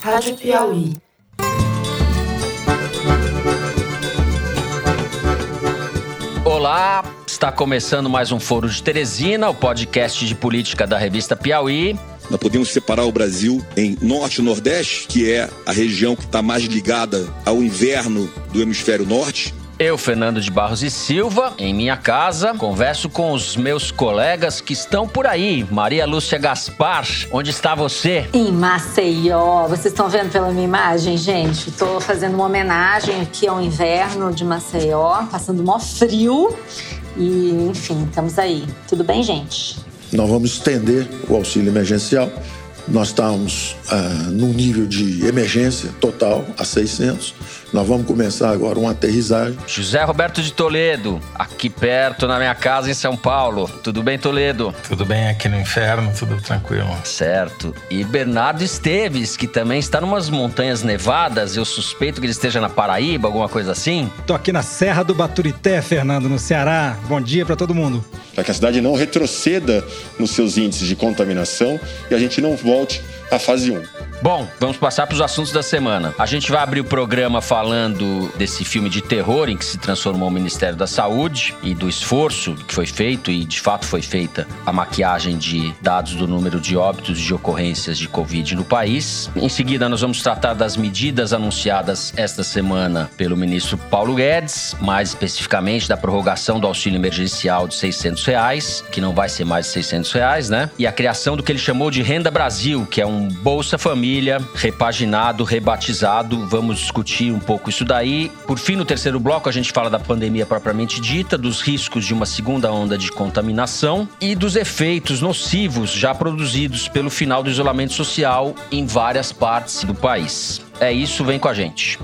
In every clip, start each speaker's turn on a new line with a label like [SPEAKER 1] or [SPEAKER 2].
[SPEAKER 1] Rádio Piauí.
[SPEAKER 2] Olá, está começando mais um Foro de Teresina, o podcast de política da revista Piauí.
[SPEAKER 3] Nós podemos separar o Brasil em norte e nordeste, que é a região que está mais ligada ao inverno do hemisfério norte,
[SPEAKER 2] eu, Fernando de Barros e Silva, em minha casa, converso com os meus colegas que estão por aí. Maria Lúcia Gaspar, onde está você?
[SPEAKER 4] Em Maceió. Vocês estão vendo pela minha imagem, gente? Estou fazendo uma homenagem aqui ao inverno de Maceió, passando mó frio. E, enfim, estamos aí. Tudo bem, gente?
[SPEAKER 5] Nós vamos estender o auxílio emergencial nós estamos ah, num nível de emergência total a 600. Nós vamos começar agora uma aterrissagem.
[SPEAKER 2] José Roberto de Toledo, aqui perto na minha casa em São Paulo. Tudo bem, Toledo?
[SPEAKER 6] Tudo bem aqui no inferno, tudo tranquilo.
[SPEAKER 2] Certo. E Bernardo Esteves, que também está numas montanhas nevadas. Eu suspeito que ele esteja na Paraíba, alguma coisa assim.
[SPEAKER 7] Tô aqui na Serra do Baturité, Fernando, no Ceará. Bom dia para todo mundo.
[SPEAKER 8] Para que a cidade não retroceda nos seus índices de contaminação e a gente não volte à fase 1.
[SPEAKER 2] Bom, vamos passar para os assuntos da semana. A gente vai abrir o programa falando desse filme de terror em que se transformou o Ministério da Saúde e do esforço que foi feito, e de fato foi feita a maquiagem de dados do número de óbitos e de ocorrências de Covid no país. Em seguida, nós vamos tratar das medidas anunciadas esta semana pelo ministro Paulo Guedes, mais especificamente da prorrogação do auxílio emergencial de 600 reais, que não vai ser mais de 600 reais, né? E a criação do que ele chamou de Renda Brasil, que é um Bolsa Família repaginado, rebatizado. Vamos discutir um pouco isso daí. Por fim, no terceiro bloco, a gente fala da pandemia propriamente dita, dos riscos de uma segunda onda de contaminação e dos efeitos nocivos já produzidos pelo final do isolamento social em várias partes do país. É isso, vem com a gente.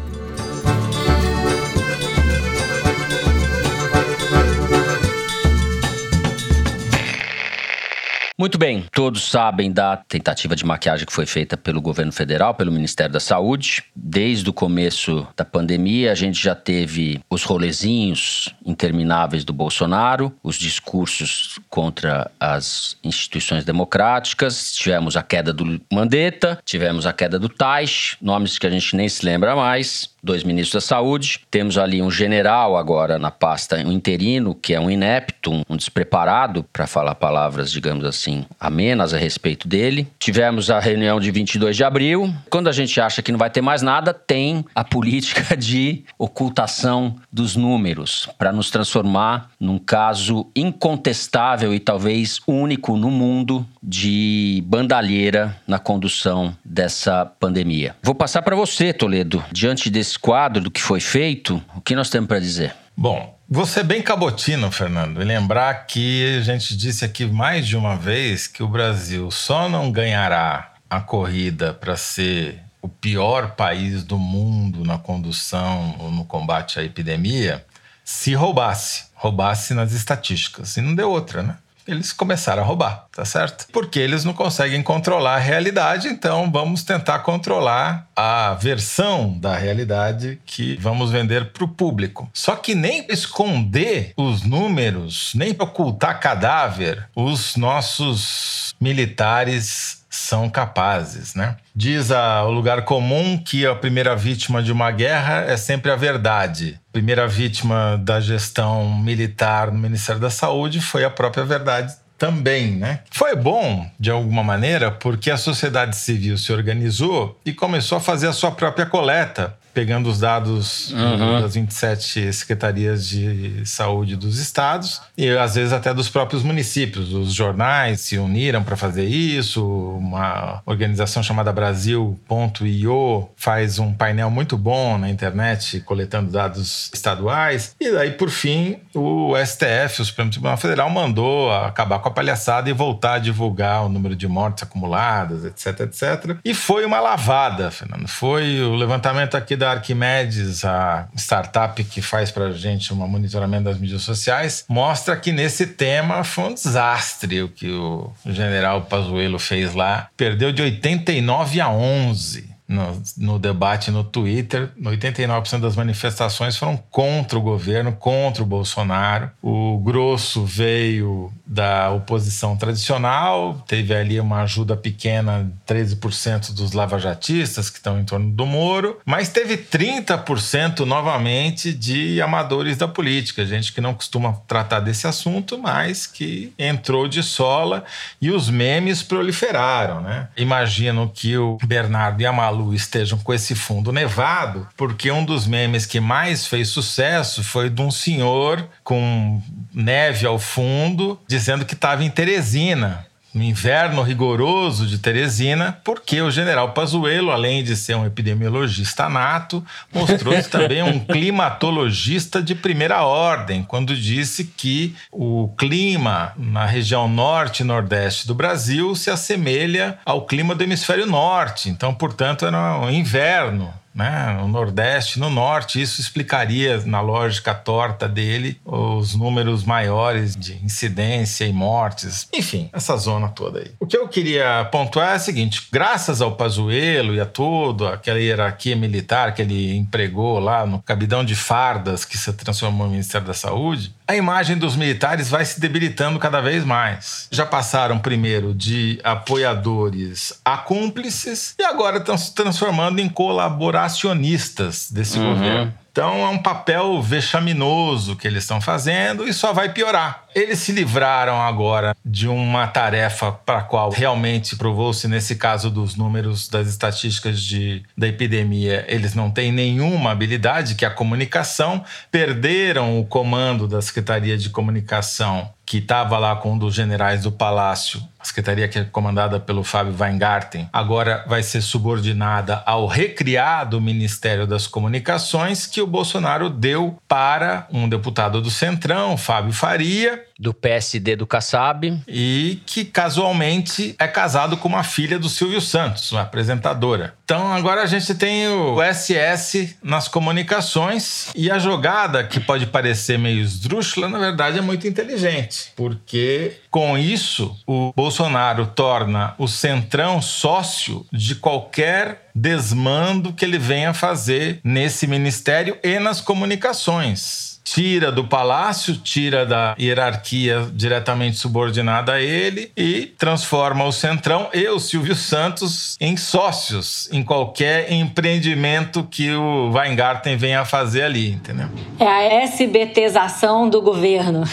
[SPEAKER 2] Muito bem, todos sabem da tentativa de maquiagem que foi feita pelo governo federal, pelo Ministério da Saúde. Desde o começo da pandemia, a gente já teve os rolezinhos intermináveis do Bolsonaro, os discursos contra as instituições democráticas, tivemos a queda do Mandetta, tivemos a queda do Taish, nomes que a gente nem se lembra mais dois ministros da saúde. Temos ali um general agora na pasta, um interino, que é um inepto, um despreparado, para falar palavras, digamos assim, amenas a respeito dele. Tivemos a reunião de 22 de abril. Quando a gente acha que não vai ter mais nada, tem a política de ocultação dos números, para nos transformar num caso incontestável e talvez único no mundo de bandalheira na condução dessa pandemia. Vou passar para você, Toledo, diante desse esse quadro do que foi feito, o que nós temos para dizer?
[SPEAKER 6] Bom, você bem cabotino, Fernando, e lembrar que a gente disse aqui mais de uma vez que o Brasil só não ganhará a corrida para ser o pior país do mundo na condução ou no combate à epidemia se roubasse, roubasse nas estatísticas. E não deu outra, né? Eles começaram a roubar, tá certo? Porque eles não conseguem controlar a realidade, então vamos tentar controlar a versão da realidade que vamos vender para o público. Só que nem esconder os números, nem ocultar cadáver, os nossos militares são capazes, né? Diz a, o lugar comum que a primeira vítima de uma guerra é sempre a verdade. Primeira vítima da gestão militar no Ministério da Saúde foi a própria verdade também, né? Foi bom, de alguma maneira, porque a sociedade civil se organizou e começou a fazer a sua própria coleta pegando os dados uhum. das 27 secretarias de saúde dos estados e às vezes até dos próprios municípios. Os jornais se uniram para fazer isso. Uma organização chamada Brasil.io faz um painel muito bom na internet coletando dados estaduais. E daí, por fim, o STF, o Supremo Tribunal Federal, mandou acabar com a palhaçada e voltar a divulgar o número de mortes acumuladas, etc, etc. E foi uma lavada, Fernando. Foi o levantamento aqui da da Arquimedes, a startup que faz para a gente um monitoramento das mídias sociais, mostra que nesse tema foi um desastre o que o general Pazuello fez lá. Perdeu de 89 a 11 no, no, debate no Twitter, 89% das manifestações foram contra o governo, contra o Bolsonaro. O grosso veio da oposição tradicional, teve ali uma ajuda pequena, 13% dos lavajatistas que estão em torno do Moro, mas teve 30% novamente de amadores da política, gente que não costuma tratar desse assunto, mas que entrou de sola e os memes proliferaram, né? Imagino que o Bernardo e a Malu estejam com esse fundo nevado, porque um dos memes que mais fez sucesso foi de um senhor com neve ao fundo, dizendo que estava em Teresina no inverno rigoroso de Teresina, porque o general Pazuello, além de ser um epidemiologista nato, mostrou-se também um climatologista de primeira ordem, quando disse que o clima na região norte e nordeste do Brasil se assemelha ao clima do hemisfério norte. Então, portanto, era um inverno né, no Nordeste, no Norte. Isso explicaria, na lógica torta dele, os números maiores de incidência e mortes. Enfim, essa zona toda aí. O que eu queria pontuar é o seguinte: graças ao Pazuello e a tudo, aquela hierarquia militar que ele empregou lá no cabidão de fardas que se transformou no Ministério da Saúde, a imagem dos militares vai se debilitando cada vez mais. Já passaram primeiro de apoiadores a cúmplices e agora estão se transformando em colaboracionistas desse uhum. governo. Então é um papel vexaminoso que eles estão fazendo e só vai piorar. Eles se livraram agora de uma tarefa para a qual realmente provou-se, nesse caso dos números das estatísticas de, da epidemia, eles não têm nenhuma habilidade, que é a comunicação. Perderam o comando da Secretaria de Comunicação que estava lá com um dos generais do Palácio, a secretaria que é comandada pelo Fábio Weingarten, agora vai ser subordinada ao recriado Ministério das Comunicações que o Bolsonaro deu para um deputado do Centrão, Fábio Faria,
[SPEAKER 2] do PSD do Kassab.
[SPEAKER 6] E que casualmente é casado com uma filha do Silvio Santos, uma apresentadora. Então agora a gente tem o SS nas comunicações e a jogada, que pode parecer meio esdrúxula, na verdade é muito inteligente, porque com isso o Bolsonaro torna o Centrão sócio de qualquer desmando que ele venha fazer nesse ministério e nas comunicações tira do palácio, tira da hierarquia diretamente subordinada a ele e transforma o Centrão e o Silvio Santos em sócios em qualquer empreendimento que o Weingarten venha a fazer ali, entendeu?
[SPEAKER 4] É a SBTização do governo.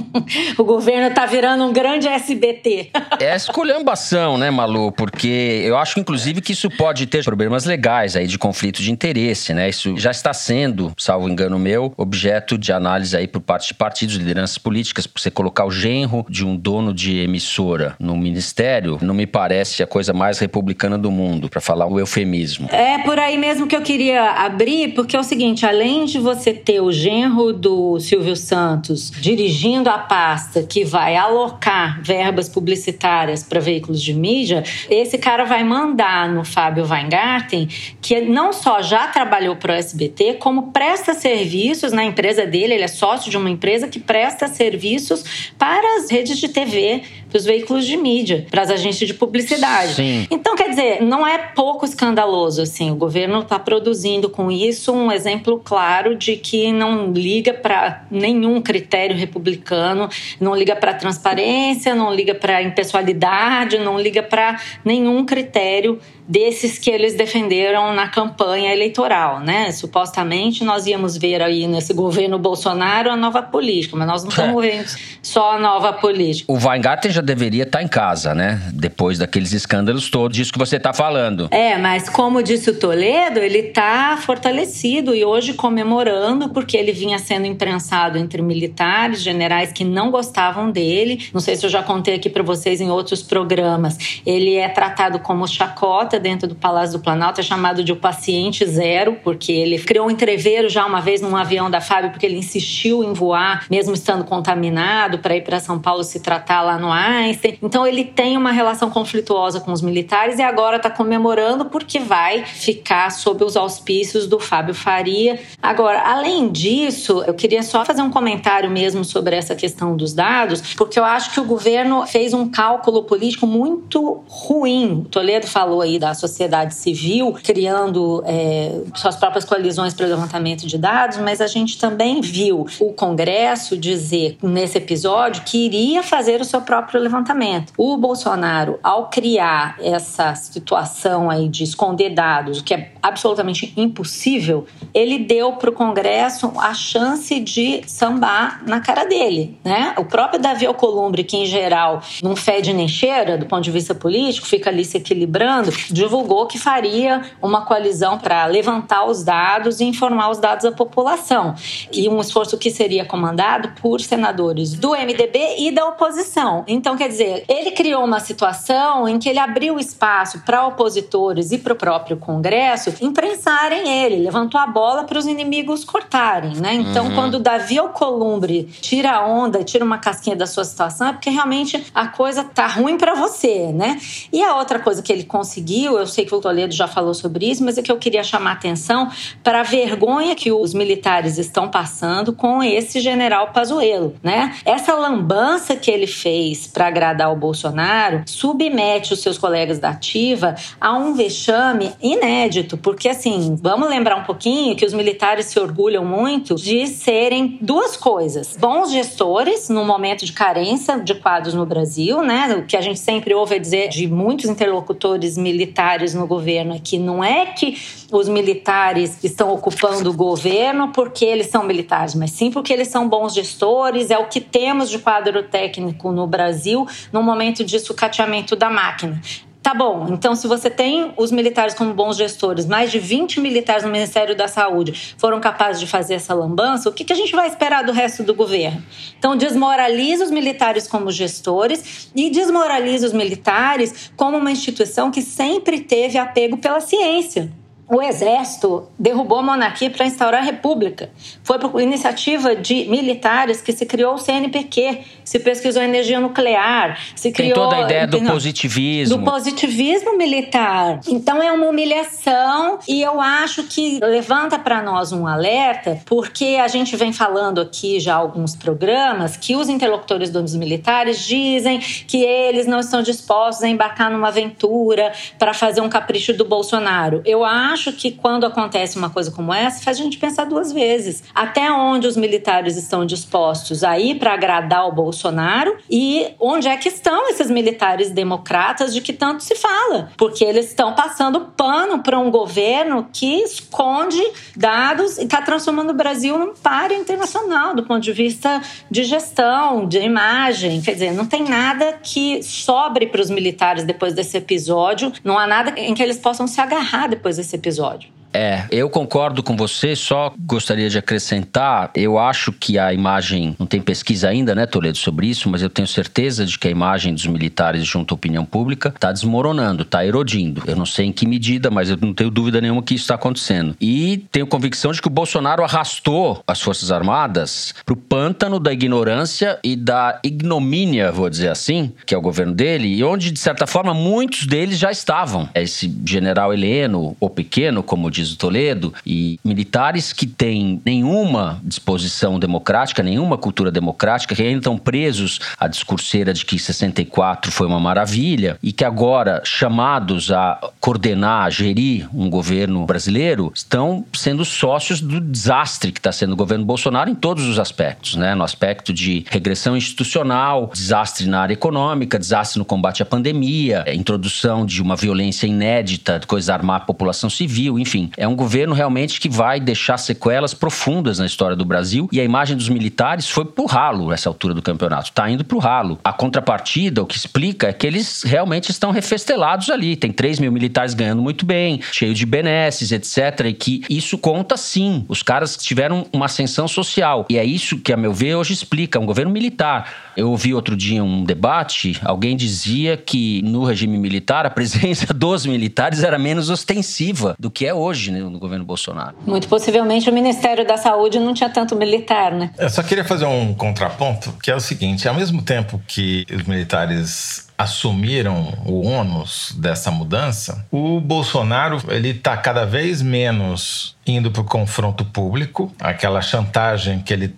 [SPEAKER 4] o governo está virando um grande SBT.
[SPEAKER 2] é esculhambação, né, Malu? Porque eu acho, inclusive, que isso pode ter problemas legais aí de conflito de interesse, né? Isso já está sendo, salvo engano meu, objeto de análise aí por parte de partidos, lideranças políticas. Você colocar o genro de um dono de emissora no ministério não me parece a coisa mais republicana do mundo, para falar um eufemismo.
[SPEAKER 4] É por aí mesmo que eu queria abrir, porque é o seguinte: além de você ter o genro do Silvio Santos dirigindo a pasta que vai alocar verbas publicitárias para veículos de mídia, esse cara vai mandar no Fábio Weingarten, que não só já trabalhou para o SBT, como presta serviços na empresa empresa dele, ele é sócio de uma empresa que presta serviços para as redes de TV, para os veículos de mídia, para as agências de publicidade.
[SPEAKER 2] Sim.
[SPEAKER 4] Então, quer dizer, não é pouco escandaloso assim. O governo está produzindo com isso um exemplo claro de que não liga para nenhum critério republicano, não liga para transparência, não liga para impessoalidade, não liga para nenhum critério desses que eles defenderam na campanha eleitoral, né? Supostamente nós íamos ver aí nesse governo Bolsonaro a nova política, mas nós não estamos é. vendo só a nova política.
[SPEAKER 2] O Weingarten já deveria estar em casa, né? Depois daqueles escândalos todos, disso que você está falando.
[SPEAKER 4] É, mas como disse o Toledo, ele está fortalecido e hoje comemorando porque ele vinha sendo imprensado entre militares, generais que não gostavam dele. Não sei se eu já contei aqui para vocês em outros programas. Ele é tratado como chacota dentro do Palácio do Planalto é chamado de o paciente zero, porque ele criou um entreveiro já uma vez num avião da FAB, porque ele insistiu em voar, mesmo estando contaminado, para ir para São Paulo se tratar lá no ar. Einstein. Então ele tem uma relação conflituosa com os militares e agora está comemorando porque vai ficar sob os auspícios do Fábio Faria. Agora, além disso, eu queria só fazer um comentário mesmo sobre essa questão dos dados, porque eu acho que o governo fez um cálculo político muito ruim. O Toledo falou aí da sociedade civil criando é, suas próprias coalizões para levantamento de dados, mas a gente também viu o Congresso dizer nesse episódio que iria fazer o seu próprio levantamento. O Bolsonaro, ao criar essa situação aí de esconder dados, o que é absolutamente impossível, ele deu para o Congresso a chance de sambar na cara dele, né? O próprio Davi Alcolumbre, que em geral não fede nem cheira do ponto de vista político, fica ali se equilibrando, divulgou que faria uma coalizão para levantar os dados e informar os dados à população. E um esforço que seria comandado por senadores do MDB e da oposição. Então, quer dizer, ele criou uma situação em que ele abriu espaço para opositores e para o próprio Congresso imprensarem ele, levantou a bola para os inimigos cortarem, né? Então, uhum. quando Davi Alcolumbre tira a onda, tira uma casquinha da sua situação, é porque realmente a coisa tá ruim para você, né? E a outra coisa que ele conseguiu, eu sei que o Toledo já falou sobre isso, mas é que eu queria chamar atenção para a vergonha que os militares estão passando com esse general Pazuello, né? Essa lambança que ele fez para agradar o Bolsonaro submete os seus colegas da ativa a um vexame inédito, porque assim, vamos lembrar um pouquinho que os militares se orgulham muito de serem duas coisas: bons gestores no momento de carência de quadros no Brasil, né? O que a gente sempre ouve dizer de muitos interlocutores militares no governo é que não é que os militares estão ocupando o governo porque eles são militares, mas sim porque eles são bons gestores, é o que temos de quadro técnico no Brasil no momento de sucateamento da máquina. Tá bom, então se você tem os militares como bons gestores, mais de 20 militares no Ministério da Saúde foram capazes de fazer essa lambança, o que, que a gente vai esperar do resto do governo? Então desmoraliza os militares como gestores e desmoraliza os militares como uma instituição que sempre teve apego pela ciência o exército derrubou a monarquia para instaurar a república. Foi por iniciativa de militares que se criou o CNPq, se pesquisou energia nuclear, se criou...
[SPEAKER 2] Tem toda a ideia do positivismo.
[SPEAKER 4] Do positivismo militar. Então é uma humilhação e eu acho que levanta para nós um alerta, porque a gente vem falando aqui já alguns programas que os interlocutores dos militares dizem que eles não estão dispostos a embarcar numa aventura para fazer um capricho do Bolsonaro. Eu acho acho que quando acontece uma coisa como essa, faz a gente pensar duas vezes. Até onde os militares estão dispostos a ir para agradar o Bolsonaro e onde é que estão esses militares democratas de que tanto se fala? Porque eles estão passando pano para um governo que esconde dados e está transformando o Brasil num páreo internacional do ponto de vista de gestão, de imagem. Quer dizer, não tem nada que sobre para os militares depois desse episódio, não há nada em que eles possam se agarrar depois desse episódio episódio.
[SPEAKER 2] É, eu concordo com você, só gostaria de acrescentar, eu acho que a imagem, não tem pesquisa ainda, né, Toledo, sobre isso, mas eu tenho certeza de que a imagem dos militares junto à opinião pública está desmoronando, está erodindo. Eu não sei em que medida, mas eu não tenho dúvida nenhuma que isso está acontecendo. E tenho convicção de que o Bolsonaro arrastou as Forças Armadas para o pântano da ignorância e da ignomínia, vou dizer assim, que é o governo dele, e onde, de certa forma, muitos deles já estavam. Esse general Heleno, ou pequeno, como diz diz o Toledo, e militares que têm nenhuma disposição democrática, nenhuma cultura democrática, que ainda estão presos à discurseira de que 64 foi uma maravilha e que agora, chamados a coordenar, a gerir um governo brasileiro, estão sendo sócios do desastre que está sendo o governo Bolsonaro em todos os aspectos, né? No aspecto de regressão institucional, desastre na área econômica, desastre no combate à pandemia, introdução de uma violência inédita, coisa armar a população civil, enfim é um governo realmente que vai deixar sequelas profundas na história do Brasil e a imagem dos militares foi pro ralo nessa altura do campeonato. Tá indo pro ralo. A contrapartida, o que explica é que eles realmente estão refestelados ali. Tem 3 mil militares ganhando muito bem, cheio de benesses, etc. E que isso conta sim. Os caras tiveram uma ascensão social. E é isso que, a meu ver, hoje explica. Um governo militar Eu ouvi outro dia um debate, alguém dizia que no regime militar a presença dos militares era menos ostensiva do que é hoje né, no governo Bolsonaro.
[SPEAKER 4] Muito possivelmente o Ministério da Saúde não tinha tanto militar, né?
[SPEAKER 6] Eu só queria fazer um contraponto, que é o seguinte: ao mesmo tempo que os militares assumiram o ônus dessa mudança, o Bolsonaro ele está cada vez menos indo para o confronto público, aquela chantagem que ele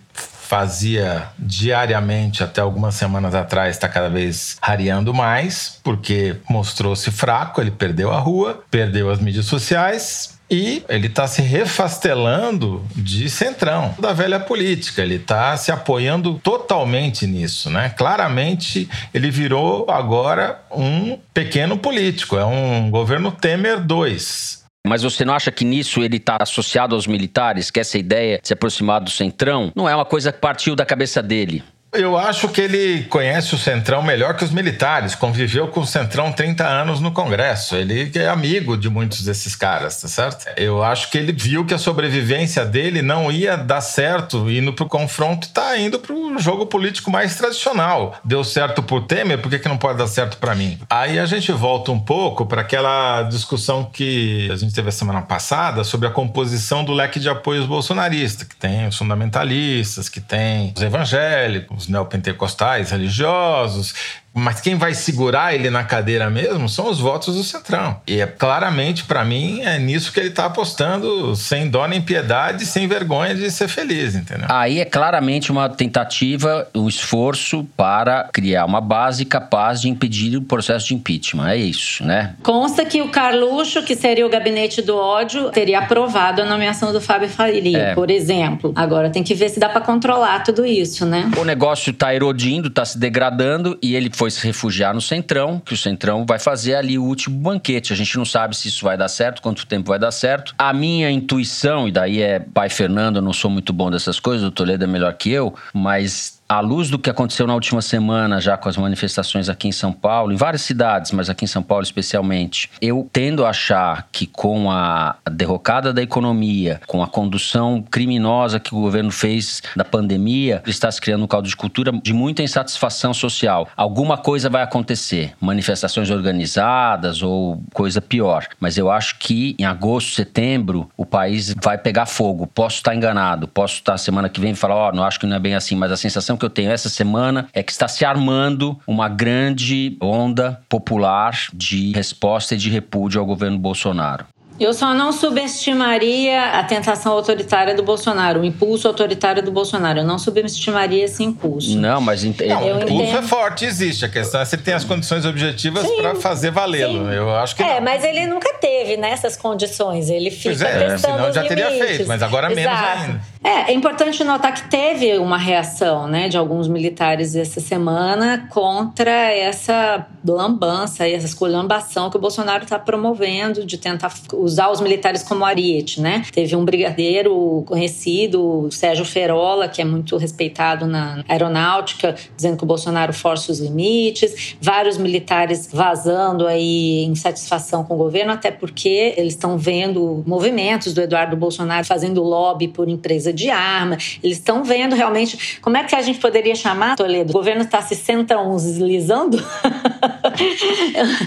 [SPEAKER 6] fazia diariamente até algumas semanas atrás está cada vez rareando mais, porque mostrou-se fraco, ele perdeu a rua, perdeu as mídias sociais, e ele está se refastelando de centrão da velha política. Ele está se apoiando totalmente nisso, né? Claramente ele virou agora um pequeno político. É um governo Temer 2.
[SPEAKER 2] Mas você não acha que nisso ele está associado aos militares, que essa ideia de se aproximar do centrão não é uma coisa que partiu da cabeça dele?
[SPEAKER 6] Eu acho que ele conhece o Centrão melhor que os militares. Conviveu com o Centrão 30 anos no Congresso. Ele é amigo de muitos desses caras, tá certo? Eu acho que ele viu que a sobrevivência dele não ia dar certo indo pro confronto tá indo pro jogo político mais tradicional. Deu certo pro Temer, por que, que não pode dar certo para mim? Aí a gente volta um pouco para aquela discussão que a gente teve a semana passada sobre a composição do leque de apoios bolsonarista, que tem os fundamentalistas, que tem os evangélicos, os neopentecostais religiosos, mas quem vai segurar ele na cadeira mesmo são os votos do Centrão. E é claramente, para mim, é nisso que ele está apostando, sem dó nem piedade, sem vergonha de ser feliz, entendeu?
[SPEAKER 2] Aí é claramente uma tentativa, um esforço para criar uma base capaz de impedir o processo de impeachment. É isso, né?
[SPEAKER 4] Consta que o Carluxo, que seria o gabinete do ódio, teria aprovado a nomeação do Fábio Faria, é. por exemplo. Agora tem que ver se dá para controlar tudo isso, né?
[SPEAKER 2] O negócio está erodindo, está se degradando e ele foi se refugiar no Centrão, que o Centrão vai fazer ali o último banquete. A gente não sabe se isso vai dar certo, quanto tempo vai dar certo. A minha intuição, e daí é pai Fernando, eu não sou muito bom dessas coisas, o Toledo é melhor que eu, mas à luz do que aconteceu na última semana, já com as manifestações aqui em São Paulo, em várias cidades, mas aqui em São Paulo especialmente, eu tendo a achar que com a derrocada da economia, com a condução criminosa que o governo fez da pandemia, está se criando um caldo de cultura de muita insatisfação social. Alguma coisa vai acontecer, manifestações organizadas ou coisa pior. Mas eu acho que em agosto, setembro, o país vai pegar fogo. Posso estar enganado, posso estar semana que vem e falar, ó, oh, não acho que não é bem assim, mas a sensação que eu tenho essa semana é que está se armando uma grande onda popular de resposta e de repúdio ao governo Bolsonaro.
[SPEAKER 4] Eu só não subestimaria a tentação autoritária do Bolsonaro, o impulso autoritário do Bolsonaro. Eu não subestimaria esse impulso.
[SPEAKER 2] Não, mas
[SPEAKER 6] ent... não, o impulso entendo. é forte, existe. A questão é se ele tem as condições objetivas para fazer valê-lo. Eu acho que
[SPEAKER 4] É,
[SPEAKER 6] não.
[SPEAKER 4] mas ele nunca teve nessas condições. Ele fica pois é, testando senão
[SPEAKER 6] já
[SPEAKER 4] teria
[SPEAKER 6] feito, mas agora Exato. menos ainda.
[SPEAKER 4] É, é importante notar que teve uma reação, né, de alguns militares essa semana contra essa lambança e essa esculhambação que o Bolsonaro está promovendo de tentar usar os militares como ariete, né? Teve um brigadeiro conhecido, Sérgio Ferola, que é muito respeitado na aeronáutica, dizendo que o Bolsonaro força os limites, vários militares vazando aí em satisfação com o governo, até porque eles estão vendo movimentos do Eduardo Bolsonaro fazendo lobby por empresa de arma, eles estão vendo realmente como é que a gente poderia chamar, Toledo? O governo está se centralizando?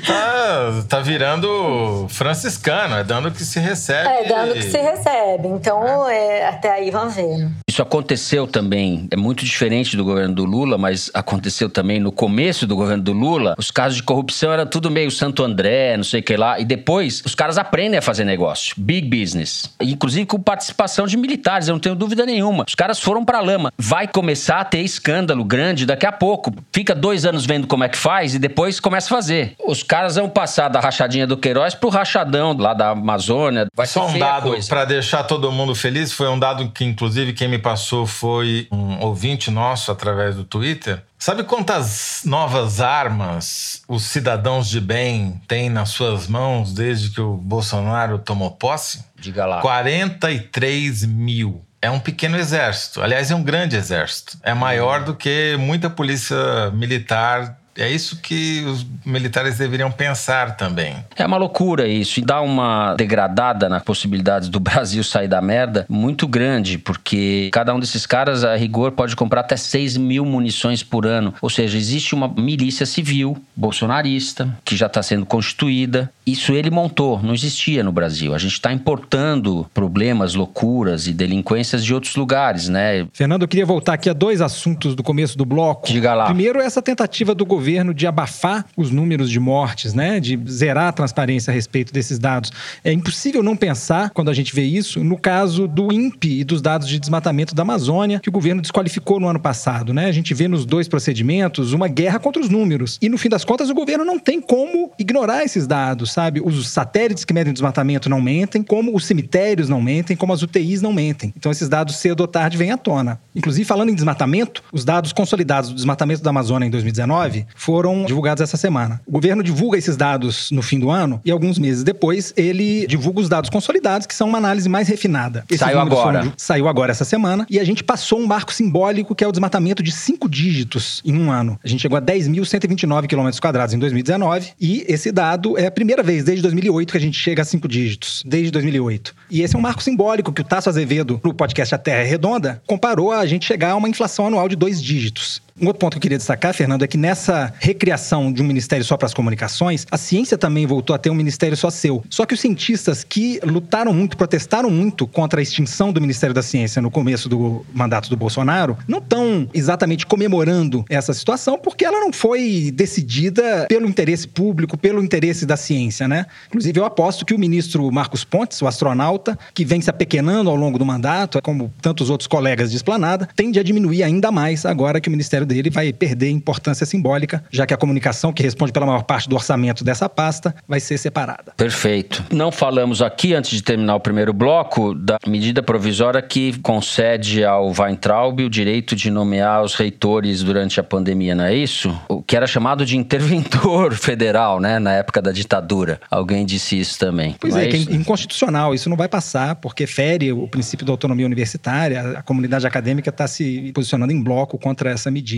[SPEAKER 6] tá, tá virando franciscano, dando que se recebe.
[SPEAKER 4] É, dando que se recebe. Então, é. Até aí vamos ver.
[SPEAKER 2] Isso aconteceu também, é muito diferente do governo do Lula, mas aconteceu também no começo do governo do Lula. Os casos de corrupção eram tudo meio Santo André, não sei o que lá. E depois, os caras aprendem a fazer negócio. Big business. Inclusive com participação de militares, eu não tenho dúvida nenhuma. Os caras foram pra lama. Vai começar a ter escândalo grande daqui a pouco. Fica dois anos vendo como é que faz e depois começa a fazer. Os caras vão passar da rachadinha do Queiroz pro rachadão lá da Amazônia. Vai
[SPEAKER 6] Só um dado para deixar todo mundo feliz, foi um dado que inclusive quem me passou foi um ouvinte nosso através do Twitter. Sabe quantas novas armas os cidadãos de bem têm nas suas mãos desde que o Bolsonaro tomou posse?
[SPEAKER 2] Diga lá.
[SPEAKER 6] 43 mil. É um pequeno exército. Aliás, é um grande exército. É maior do que muita polícia militar É isso que os militares deveriam pensar também.
[SPEAKER 2] É uma loucura isso. E dá uma degradada na possibilidade do Brasil sair da merda muito grande, porque cada um desses caras, a rigor, pode comprar até 6 mil munições por ano. Ou seja, existe uma milícia civil bolsonarista que já está sendo constituída. Isso ele montou, não existia no Brasil. A gente está importando problemas, loucuras e delinquências de outros lugares, né?
[SPEAKER 7] Fernando, eu queria voltar aqui a dois assuntos do começo do bloco.
[SPEAKER 2] Diga lá.
[SPEAKER 7] Primeiro, essa tentativa do governo de abafar os números de mortes, né? De zerar a transparência a respeito desses dados. É impossível não pensar, quando a gente vê isso, no caso do INPE e dos dados de desmatamento da Amazônia, que o governo desqualificou no ano passado, né? A gente vê nos dois procedimentos uma guerra contra os números. E no fim das contas, o governo não tem como ignorar esses dados, sabe? Os satélites que medem o desmatamento não mentem, como os cemitérios não mentem, como as UTIs não mentem. Então esses dados cedo ou tarde vêm à tona. Inclusive, falando em desmatamento, os dados consolidados do desmatamento da Amazônia em 2019 foram divulgados essa semana. O governo divulga esses dados no fim do ano e alguns meses depois ele divulga os dados consolidados, que são uma análise mais refinada.
[SPEAKER 2] Esses saiu agora. Foram,
[SPEAKER 7] saiu agora essa semana e a gente passou um marco simbólico que é o desmatamento de cinco dígitos em um ano. A gente chegou a 10.129 km quadrados em 2019 e esse dado é a primeira vez desde 2008 que a gente chega a cinco dígitos. Desde 2008. E esse é um marco simbólico que o Tasso Azevedo, no podcast A Terra é Redonda, comparou a gente chegar a uma inflação anual de dois dígitos. Um outro ponto que eu queria destacar, Fernando, é que nessa recriação de um ministério só para as comunicações, a ciência também voltou a ter um ministério só seu. Só que os cientistas que lutaram muito, protestaram muito contra a extinção do Ministério da Ciência no começo do mandato do Bolsonaro, não estão exatamente comemorando essa situação porque ela não foi decidida pelo interesse público, pelo interesse da ciência, né? Inclusive, eu aposto que o ministro Marcos Pontes, o astronauta, que vem se apequenando ao longo do mandato, como tantos outros colegas de esplanada, tende a diminuir ainda mais agora que o Ministério dele vai perder importância simbólica, já que a comunicação, que responde pela maior parte do orçamento dessa pasta, vai ser separada.
[SPEAKER 2] Perfeito. Não falamos aqui, antes de terminar o primeiro bloco, da medida provisória que concede ao Weintraub o direito de nomear os reitores durante a pandemia, não é isso? O que era chamado de interventor federal, né, na época da ditadura. Alguém disse isso também.
[SPEAKER 7] Pois é, é, que é inconstitucional. Isso não vai passar, porque fere o princípio da autonomia universitária. A comunidade acadêmica está se posicionando em bloco contra essa medida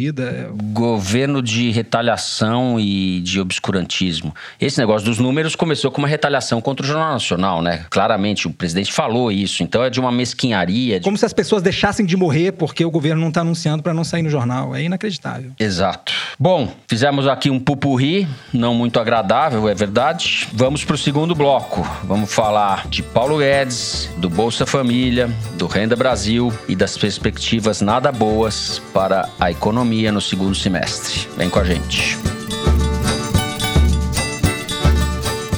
[SPEAKER 2] Governo de retaliação e de obscurantismo. Esse negócio dos números começou com uma retaliação contra o Jornal Nacional, né? Claramente, o presidente falou isso. Então é de uma mesquinharia. De...
[SPEAKER 7] Como se as pessoas deixassem de morrer porque o governo não está anunciando para não sair no jornal. É inacreditável.
[SPEAKER 2] Exato. Bom, fizemos aqui um pupurri, não muito agradável, é verdade. Vamos para o segundo bloco. Vamos falar de Paulo Guedes, do Bolsa Família, do Renda Brasil e das perspectivas nada boas para a economia economia no segundo semestre. Vem com a gente.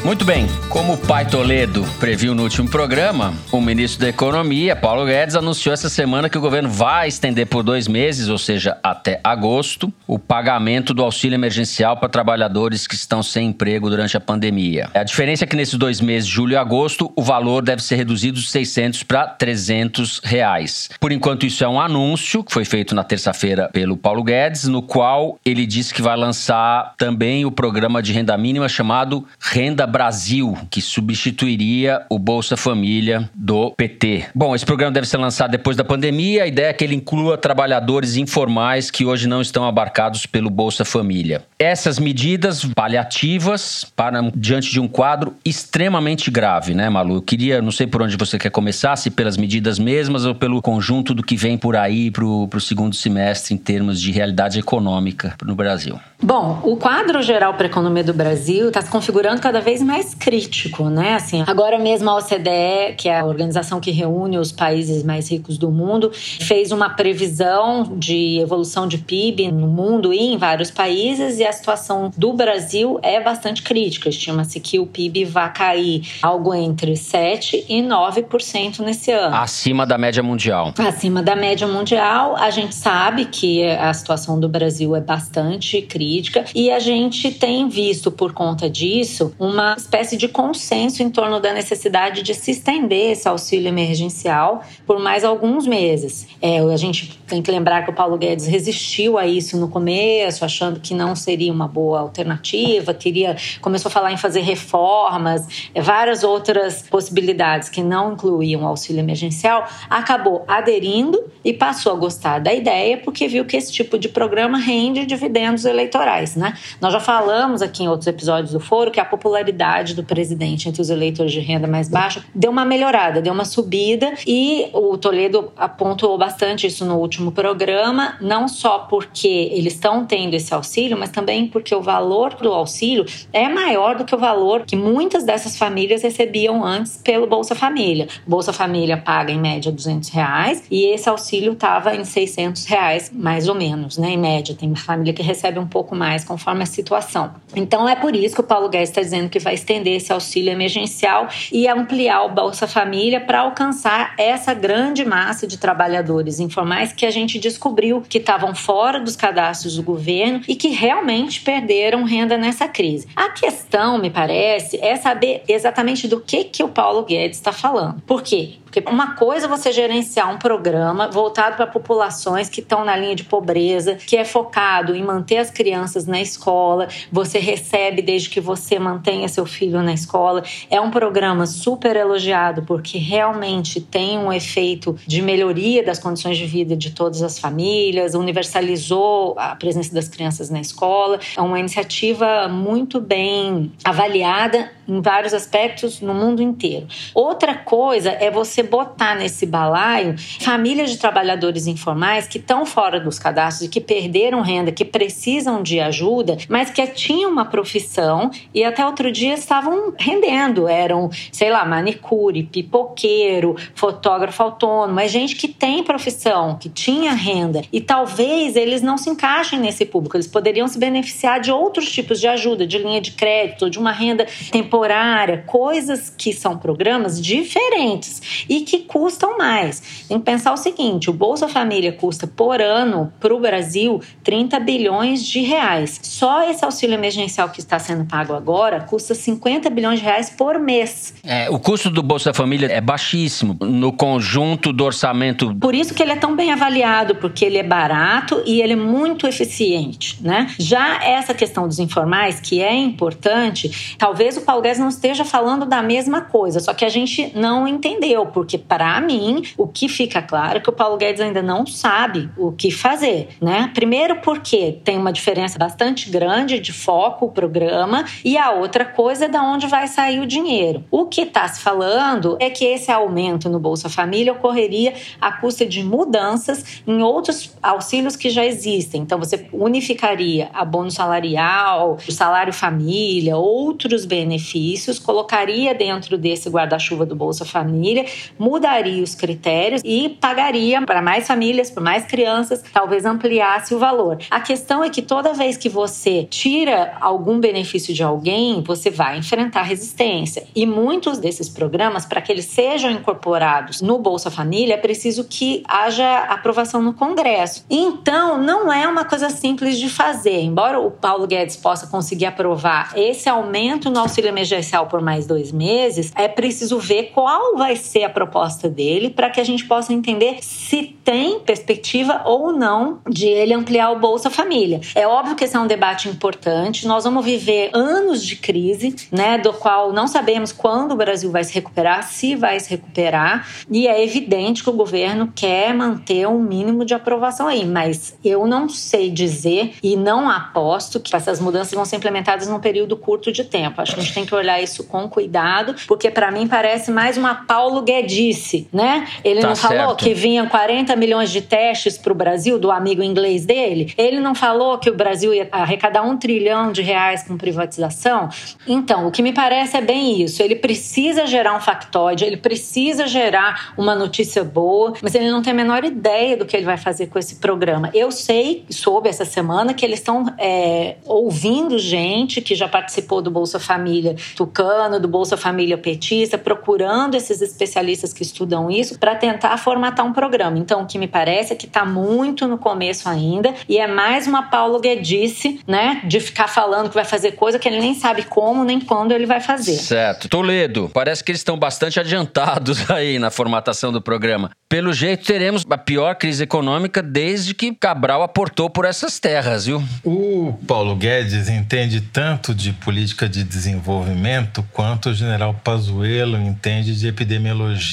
[SPEAKER 2] Muito bem, como o pai Toledo previu no último programa, o ministro da Economia, Paulo Guedes, anunciou essa semana que o governo vai estender por dois meses, ou seja, até agosto, o pagamento do auxílio emergencial para trabalhadores que estão sem emprego durante a pandemia. A diferença é que nesses dois meses, julho e agosto, o valor deve ser reduzido de 600 para 300 reais. Por enquanto, isso é um anúncio que foi feito na terça-feira pelo Paulo Guedes, no qual ele disse que vai lançar também o programa de renda mínima chamado Renda Brasil que substituiria o Bolsa Família do PT. Bom, esse programa deve ser lançado depois da pandemia. A ideia é que ele inclua trabalhadores informais que hoje não estão abarcados pelo Bolsa Família. Essas medidas paliativas para diante de um quadro extremamente grave, né, Malu? Eu queria, não sei por onde você quer começar, se pelas medidas mesmas ou pelo conjunto do que vem por aí para o segundo semestre em termos de realidade econômica no Brasil.
[SPEAKER 4] Bom, o quadro geral para a economia do Brasil está se configurando cada vez mais crítico, né? Assim, agora mesmo a OCDE, que é a organização que reúne os países mais ricos do mundo, fez uma previsão de evolução de PIB no mundo e em vários países e a situação do Brasil é bastante crítica. Estima-se que o PIB vai cair algo entre 7 e 9% nesse ano.
[SPEAKER 2] Acima da média mundial.
[SPEAKER 4] Acima da média mundial, a gente sabe que a situação do Brasil é bastante crítica e a gente tem visto por conta disso uma espécie de consenso em torno da necessidade de se estender esse auxílio emergencial por mais alguns meses. É, a gente tem que lembrar que o Paulo Guedes resistiu a isso no começo, achando que não seria uma boa alternativa, queria começou a falar em fazer reformas, é, várias outras possibilidades que não incluíam o auxílio emergencial, acabou aderindo e passou a gostar da ideia porque viu que esse tipo de programa rende dividendos eleitorais, né? Nós já falamos aqui em outros episódios do Foro que a popularidade do presidente entre os eleitores de renda mais baixa deu uma melhorada, deu uma subida e o Toledo apontou bastante isso no último programa, não só porque eles estão tendo esse auxílio, mas também porque o valor do auxílio é maior do que o valor que muitas dessas famílias recebiam antes pelo Bolsa Família. Bolsa Família paga em média 200 reais e esse auxílio estava em 600 reais, mais ou menos, né? Em média. Tem família que recebe um pouco mais conforme a situação. Então é por isso que o Paulo Guedes está dizendo que vai estender esse auxílio emergencial e ampliar o Bolsa Família para alcançar essa grande massa de trabalhadores informais que a gente descobriu que estavam fora dos cadastros do governo e que realmente perderam renda nessa crise. A questão, me parece, é saber exatamente do que, que o Paulo Guedes está falando. Por quê? Porque uma coisa é você gerenciar um programa voltado para populações que estão na linha de pobreza, que é focado em manter as crianças na escola, você recebe desde que você mantenha seu filho na escola. É um programa super elogiado porque realmente tem um efeito de melhoria das condições de vida de todas as famílias, universalizou a presença das crianças na escola. É uma iniciativa muito bem avaliada em vários aspectos no mundo inteiro. Outra coisa é você botar nesse balaio famílias de trabalhadores informais que estão fora dos cadastros e que perderam renda, que precisam de ajuda, mas que tinham uma profissão e até outro dia estavam rendendo. Eram, sei lá, manicure, pipoqueiro, fotógrafo autônomo, é gente que tem profissão, que tinha renda e talvez eles não se encaixem nesse público. Eles poderiam se beneficiar de outros tipos de ajuda, de linha de crédito, de uma renda temporária coisas que são programas diferentes e que custam mais. Tem que pensar o seguinte: o Bolsa Família custa por ano para o Brasil 30 bilhões de reais. Só esse auxílio emergencial que está sendo pago agora custa 50 bilhões de reais por mês.
[SPEAKER 2] É, o custo do Bolsa Família é baixíssimo no conjunto do orçamento.
[SPEAKER 4] Por isso que ele é tão bem avaliado, porque ele é barato e ele é muito eficiente, né? Já essa questão dos informais, que é importante, talvez o Paulo Guedes não esteja falando da mesma coisa, só que a gente não entendeu, porque para mim o que fica claro é que o Paulo Guedes ainda não sabe o que fazer, né? Primeiro porque tem uma diferença bastante grande de foco o programa e a outra coisa é da onde vai sair o dinheiro. O que está se falando é que esse aumento no Bolsa Família ocorreria à custa de mudanças em outros auxílios que já existem. Então você unificaria a bônus salarial, o salário família, outros benefícios, colocaria dentro desse guarda-chuva do Bolsa Família, mudaria os critérios e pagaria para mais famílias, para mais crianças, talvez ampliasse o valor. A questão é que toda vez que você tira algum benefício de alguém, você vai enfrentar resistência. E muitos desses programas, para que eles sejam incorporados no Bolsa Família, é preciso que haja aprovação no Congresso. Então, não é uma coisa simples de fazer. Embora o Paulo Guedes possa conseguir aprovar esse aumento no auxílio emergencial por mais dois meses, é preciso ver qual vai ser a proposta dele para que a gente possa entender se tem perspectiva ou não de ele ampliar o Bolsa Família. É óbvio que esse é um debate importante. Nós vamos viver anos de crise, né, do qual não sabemos quando o Brasil vai se recuperar, se vai se recuperar, e é evidente que o governo quer manter um mínimo de aprovação aí, mas eu não sei dizer e não aposto que essas mudanças vão ser implementadas num período curto de tempo. Acho que a gente tem que olhar isso com cuidado, porque para mim parece mais uma Paulo Guedice, né? Ele tá não certo. falou que vinham 40 milhões de testes para o Brasil do amigo inglês dele? Ele não falou que o Brasil ia arrecadar um trilhão de reais com privatização? Então, o que me parece é bem isso. Ele precisa gerar um factoide, ele precisa gerar uma notícia boa, mas ele não tem a menor ideia do que ele vai fazer com esse programa. Eu sei, soube essa semana, que eles estão é, ouvindo gente que já participou do Bolsa Família Tucano, do Bolsa Família Petista, procurando esses especialistas que estudam isso para tentar formatar um programa. Então, o que me parece é que está muito no começo ainda e é mais uma Paulo Guedice, né, de ficar falando que vai fazer coisa que ele nem sabe como nem quando ele vai fazer.
[SPEAKER 2] Certo. Toledo, parece que eles estão bastante adiantados aí na formatação do programa. Pelo jeito, teremos a pior crise econômica desde que Cabral aportou por essas terras, viu?
[SPEAKER 6] O Paulo Guedes entende tanto de política de desenvolvimento quanto o general Pazuello entende de epidemiologia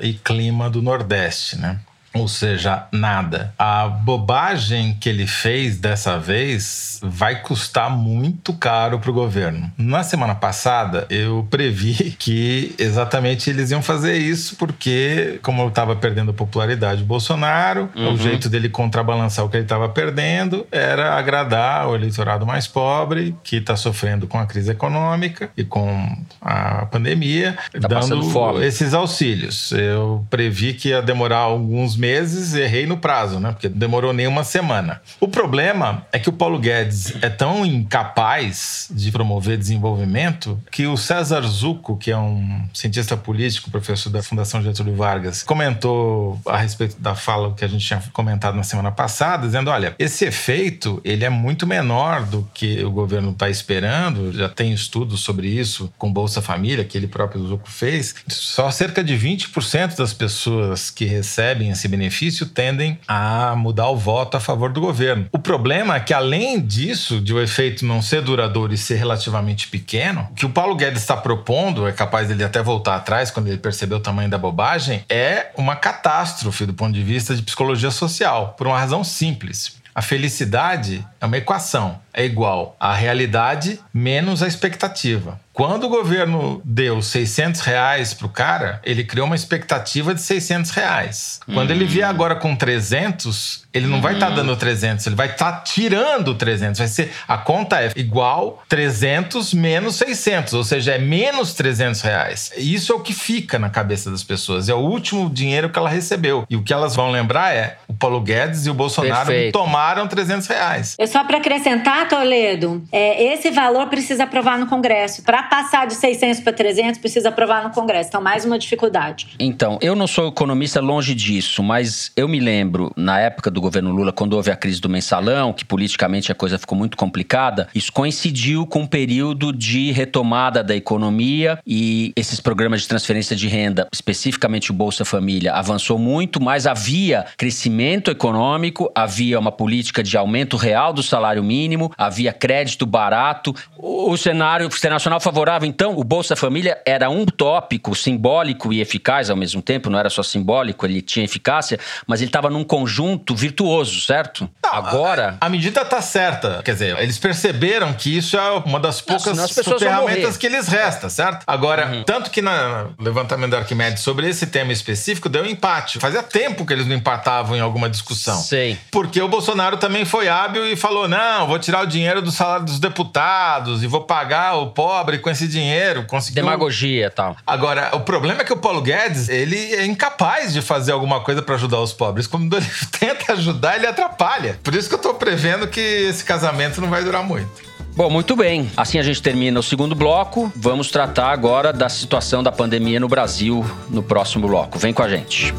[SPEAKER 6] e clima do Nordeste, né? Ou seja, nada. A bobagem que ele fez dessa vez vai custar muito caro para o governo. Na semana passada, eu previ que exatamente eles iam fazer isso porque, como eu estava perdendo popularidade do Bolsonaro, uhum. o jeito dele contrabalançar o que ele estava perdendo era agradar o eleitorado mais pobre, que está sofrendo com a crise econômica e com a pandemia, tá dando esses auxílios. Eu previ que ia demorar alguns meses, errei no prazo, né? Porque demorou nem uma semana. O problema é que o Paulo Guedes é tão incapaz de promover desenvolvimento que o César Zucco, que é um cientista político, professor da Fundação Getúlio Vargas, comentou a respeito da fala que a gente tinha comentado na semana passada, dizendo: olha, esse efeito ele é muito menor do que o governo está esperando. Já tem estudos sobre isso com Bolsa Família, que ele próprio Zucco fez. Só cerca de 20% das pessoas que recebem esse benefício tendem a mudar o voto a favor do governo. O problema é que, além disso, de o efeito não ser duradouro e ser relativamente pequeno, o que o Paulo Guedes está propondo, é capaz dele até voltar atrás quando ele percebeu o tamanho da bobagem, é uma catástrofe do ponto de vista de psicologia social, por uma razão simples. A felicidade é uma equação, é igual à realidade menos a expectativa. Quando o governo deu 600 reais para o cara, ele criou uma expectativa de 600 reais. Quando ele vier agora com 300, ele não vai estar tá dando 300, ele vai estar tá tirando 300. Vai ser a conta é igual 300 menos 600, ou seja, é menos 300 reais. Isso é o que fica na cabeça das pessoas. É o último dinheiro que ela recebeu. E o que elas vão lembrar é o Paulo Guedes e o Bolsonaro Perfeito. tomaram 300 reais.
[SPEAKER 4] É só para acrescentar, Toledo, é, esse valor precisa aprovar no Congresso. Para passar de 600 para 300, precisa aprovar no Congresso. Então, mais uma dificuldade.
[SPEAKER 2] Então, eu não sou economista longe disso, mas eu me lembro, na época do governo Lula, quando houve a crise do mensalão, que politicamente a coisa ficou muito complicada, isso coincidiu com um período de retomada da economia e esses programas de transferência de renda, especificamente o Bolsa Família, avançou muito, mas havia crescimento econômico, havia uma política de aumento real do salário mínimo, havia crédito barato. O cenário internacional favorável, então, o Bolsa Família era um tópico simbólico e eficaz ao mesmo tempo, não era só simbólico, ele tinha eficácia, mas ele estava num conjunto virtuoso, certo?
[SPEAKER 6] Não, Agora. A, a, medida está certa. Quer dizer, eles perceberam que isso é uma das poucas ferramentas que eles restam, certo? Agora, uhum. tanto que no levantamento da Arquimedes sobre esse tema específico deu um empate. Fazia tempo que eles não empatavam em alguma discussão.
[SPEAKER 2] Sei.
[SPEAKER 6] Porque o Bolsonaro também foi hábil e falou: não, vou tirar o dinheiro do salário dos deputados e vou pagar o pobre com esse dinheiro.
[SPEAKER 2] Conseguiu... Demagogia e tal.
[SPEAKER 6] Agora, o problema é que o Paulo Guedes, ele é incapaz de fazer alguma coisa para ajudar os pobres. Quando ele tenta ajudar, ele atrapalha. Por isso que eu tô prevendo que esse casamento não vai durar muito.
[SPEAKER 2] Bom, muito bem. Assim a gente termina o segundo bloco. Vamos tratar agora da situação da pandemia no Brasil no próximo bloco. Vem com a gente.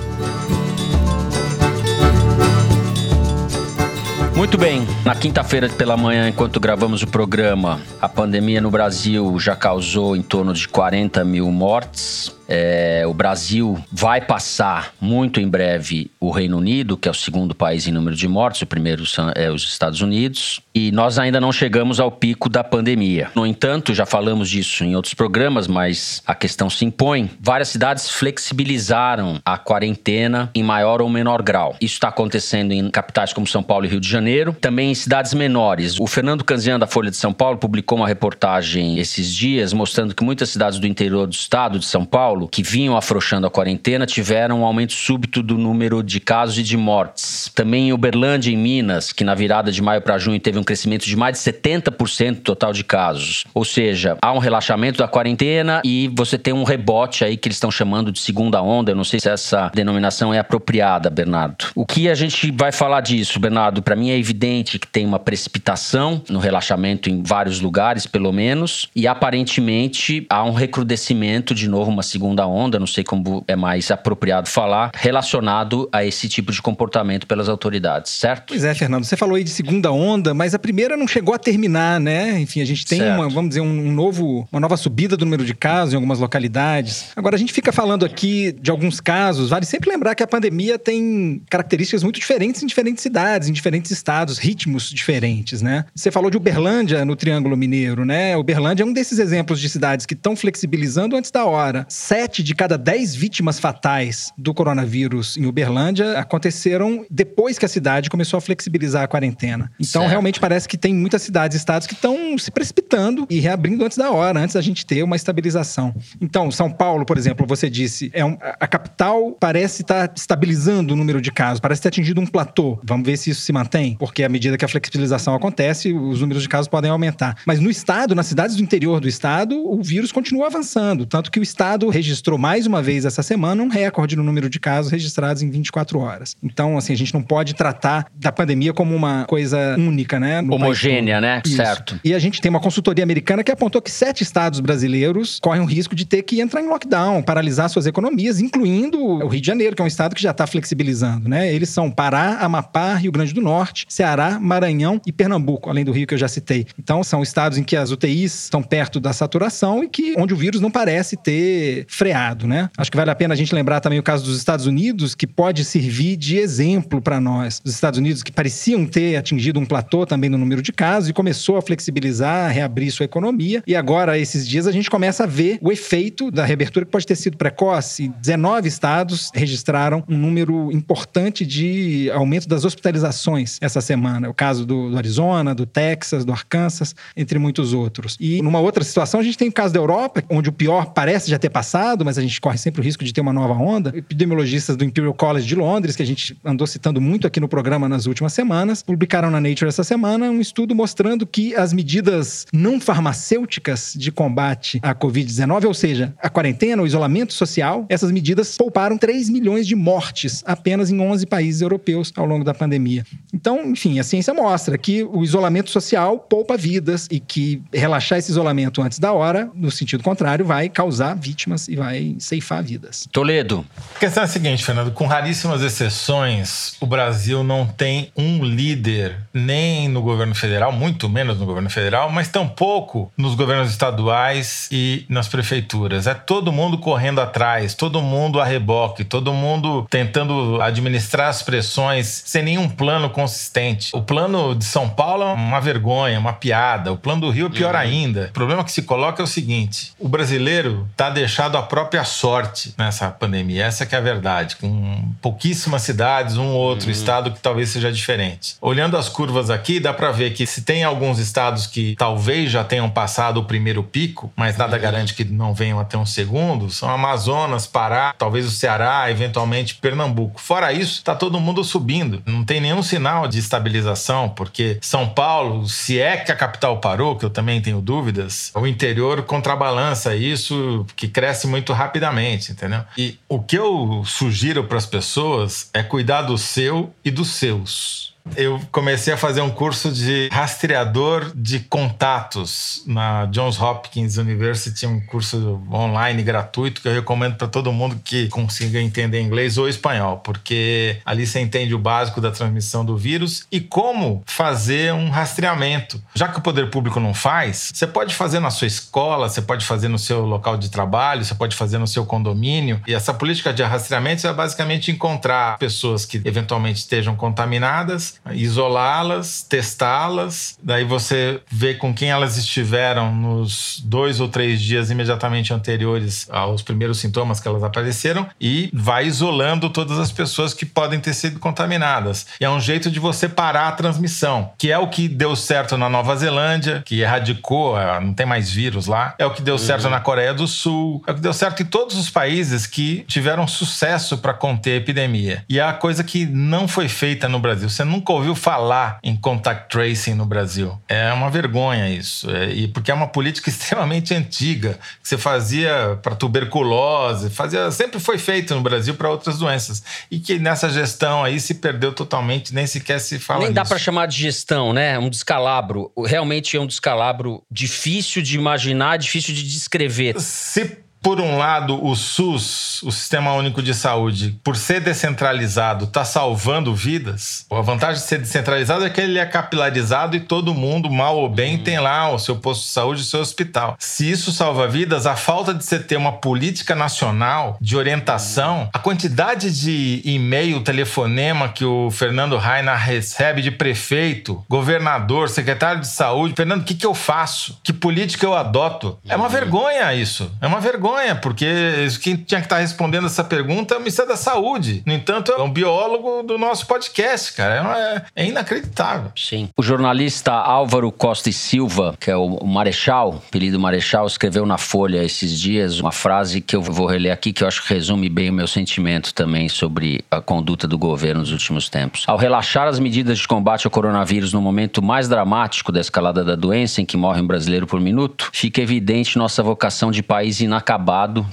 [SPEAKER 2] Muito bem, na quinta-feira pela manhã, enquanto gravamos o programa, a pandemia no Brasil já causou em torno de 40 mil mortes. É, o Brasil vai passar muito em breve o Reino Unido, que é o segundo país em número de mortes, o primeiro são, é os Estados Unidos, e nós ainda não chegamos ao pico da pandemia. No entanto, já falamos disso em outros programas, mas a questão se impõe. Várias cidades flexibilizaram a quarentena em maior ou menor grau. Isso está acontecendo em capitais como São Paulo e Rio de Janeiro, também em cidades menores. O Fernando Canzian, da Folha de São Paulo, publicou uma reportagem esses dias mostrando que muitas cidades do interior do estado de São Paulo Paulo, que vinham afrouxando a quarentena, tiveram um aumento súbito do número de casos e de mortes. Também em Uberlândia, em Minas, que na virada de maio para junho teve um crescimento de mais de 70% total de casos. Ou seja, há um relaxamento da quarentena e você tem um rebote aí que eles estão chamando de segunda onda. Eu não sei se essa denominação é apropriada, Bernardo. O que a gente vai falar disso, Bernardo? Para mim é evidente que tem uma precipitação no relaxamento em vários lugares, pelo menos, e aparentemente há um recrudescimento de novo, uma segunda segunda onda, não sei como é mais apropriado falar, relacionado a esse tipo de comportamento pelas autoridades, certo?
[SPEAKER 7] Pois é, Fernando, você falou aí de segunda onda, mas a primeira não chegou a terminar, né? Enfim, a gente tem uma, vamos dizer, um novo, uma nova subida do número de casos em algumas localidades. Agora, a gente fica falando aqui de alguns casos, vale sempre lembrar que a pandemia tem características muito diferentes em diferentes cidades, em diferentes estados, ritmos diferentes, né? Você falou de Uberlândia no Triângulo Mineiro, né? Uberlândia é um desses exemplos de cidades que estão flexibilizando antes da hora. Sete de cada dez vítimas fatais do coronavírus em Uberlândia aconteceram depois que a cidade começou a flexibilizar a quarentena. Então, certo. realmente parece que tem muitas cidades e estados que estão se precipitando e reabrindo antes da hora, antes da gente ter uma estabilização. Então, São Paulo, por exemplo, você disse, é um, a capital parece estar tá estabilizando o número de casos, parece ter atingido um platô. Vamos ver se isso se mantém, porque à medida que a flexibilização acontece, os números de casos podem aumentar. Mas no estado, nas cidades do interior do estado, o vírus continua avançando, tanto que o estado registrou mais uma vez essa semana um recorde no número de casos registrados em 24 horas. Então, assim, a gente não pode tratar da pandemia como uma coisa única, né?
[SPEAKER 2] Homogênea, né? Isso. Certo.
[SPEAKER 7] E a gente tem uma consultoria americana que apontou que sete estados brasileiros correm o risco de ter que entrar em lockdown, paralisar suas economias, incluindo o Rio de Janeiro, que é um estado que já está flexibilizando, né? Eles são Pará, Amapá, Rio Grande do Norte, Ceará, Maranhão e Pernambuco, além do Rio que eu já citei. Então, são estados em que as UTIs estão perto da saturação e que onde o vírus não parece ter freado, né? Acho que vale a pena a gente lembrar também o caso dos Estados Unidos, que pode servir de exemplo para nós. Os Estados Unidos que pareciam ter atingido um platô também no número de casos e começou a flexibilizar, a reabrir sua economia. E agora, esses dias, a gente começa a ver o efeito da reabertura que pode ter sido precoce. 19 estados registraram um número importante de aumento das hospitalizações essa semana. O caso do, do Arizona, do Texas, do Arkansas, entre muitos outros. E numa outra situação, a gente tem o caso da Europa, onde o pior parece já ter passado, mas a gente corre sempre o risco de ter uma nova onda. Epidemiologistas do Imperial College de Londres, que a gente andou citando muito aqui no programa nas últimas semanas, publicaram na Nature essa semana um estudo mostrando que as medidas não farmacêuticas de combate à Covid-19, ou seja, a quarentena, o isolamento social, essas medidas pouparam 3 milhões de mortes apenas em 11 países europeus ao longo da pandemia. Então, enfim, a ciência mostra que o isolamento social poupa vidas e que relaxar esse isolamento antes da hora, no sentido contrário, vai causar vítimas e vai ceifar vidas.
[SPEAKER 2] Toledo.
[SPEAKER 6] A questão é a seguinte, Fernando, com raríssimas exceções, o Brasil não tem um líder nem no governo federal, muito menos no governo federal, mas tampouco nos governos estaduais e nas prefeituras. É todo mundo correndo atrás, todo mundo a reboque, todo mundo tentando administrar as pressões sem nenhum plano consistente. O plano de São Paulo é uma vergonha, uma piada. O plano do Rio é pior uhum. ainda. O problema que se coloca é o seguinte: o brasileiro está deixado à própria sorte nessa pandemia. Essa que é a verdade. Com pouquíssimas cidades, um ou outro uhum. estado que talvez seja diferente. Olhando as curvas aqui, dá para ver que se tem alguns estados que talvez já tenham passado o primeiro pico, mas nada uhum. garante que não venham até um segundo, são Amazonas, Pará, talvez o Ceará, eventualmente Pernambuco. Fora isso, está todo mundo subindo. Não tem nenhum sinal de estabilização, porque São Paulo, se é que a capital parou, que eu também tenho dúvidas, o interior contrabalança isso, que cresce muito rapidamente, entendeu? E o que eu sugiro para as pessoas é cuidar do seu e dos seus. Eu comecei a fazer um curso de rastreador de contatos na Johns Hopkins University, um curso online gratuito que eu recomendo para todo mundo que consiga entender inglês ou espanhol, porque ali você entende o básico da transmissão do vírus e como fazer um rastreamento. Já que o poder público não faz, você pode fazer na sua escola, você pode fazer no seu local de trabalho, você pode fazer no seu condomínio. E essa política de rastreamento é basicamente encontrar pessoas que eventualmente estejam contaminadas isolá-las, testá-las, daí você vê com quem elas estiveram nos dois ou três dias imediatamente anteriores aos primeiros sintomas que elas apareceram e vai isolando todas as pessoas que podem ter sido contaminadas. E é um jeito de você parar a transmissão, que é o que deu certo na Nova Zelândia, que erradicou, é, não tem mais vírus lá, é o que deu certo uhum. na Coreia do Sul, é o que deu certo em todos os países que tiveram sucesso para conter a epidemia. E é a coisa que não foi feita no Brasil. Você nunca nunca ouviu falar em contact tracing no Brasil. É uma vergonha isso. É, e porque é uma política extremamente antiga, que você fazia para tuberculose, fazia, sempre foi feito no Brasil para outras doenças. E que nessa gestão aí se perdeu totalmente, nem sequer se fala
[SPEAKER 2] Nem
[SPEAKER 6] nisso.
[SPEAKER 2] dá para chamar de gestão, né? Um descalabro. Realmente é um descalabro difícil de imaginar, difícil de descrever.
[SPEAKER 6] Se por um lado, o SUS, o Sistema Único de Saúde, por ser descentralizado, está salvando vidas. A vantagem de ser descentralizado é que ele é capilarizado e todo mundo, mal ou bem, tem lá o seu posto de saúde, o seu hospital. Se isso salva vidas, a falta de você ter uma política nacional de orientação, a quantidade de e-mail, telefonema que o Fernando Rainer recebe de prefeito, governador, secretário de saúde, Fernando, o que, que eu faço? Que política eu adoto? É uma vergonha isso. É uma vergonha, porque quem tinha que estar respondendo essa pergunta é o Ministério da Saúde. No entanto, é um biólogo do nosso podcast, cara. É, é inacreditável.
[SPEAKER 2] Sim. O jornalista Álvaro Costa e Silva, que é o Marechal, apelido Marechal, escreveu na Folha esses dias uma frase que eu vou reler aqui, que eu acho que resume bem o meu sentimento também sobre a conduta do governo nos últimos tempos. Ao relaxar as medidas de combate ao coronavírus no momento mais dramático da escalada da doença, em que morre um brasileiro por minuto, fica evidente nossa vocação de país inacabado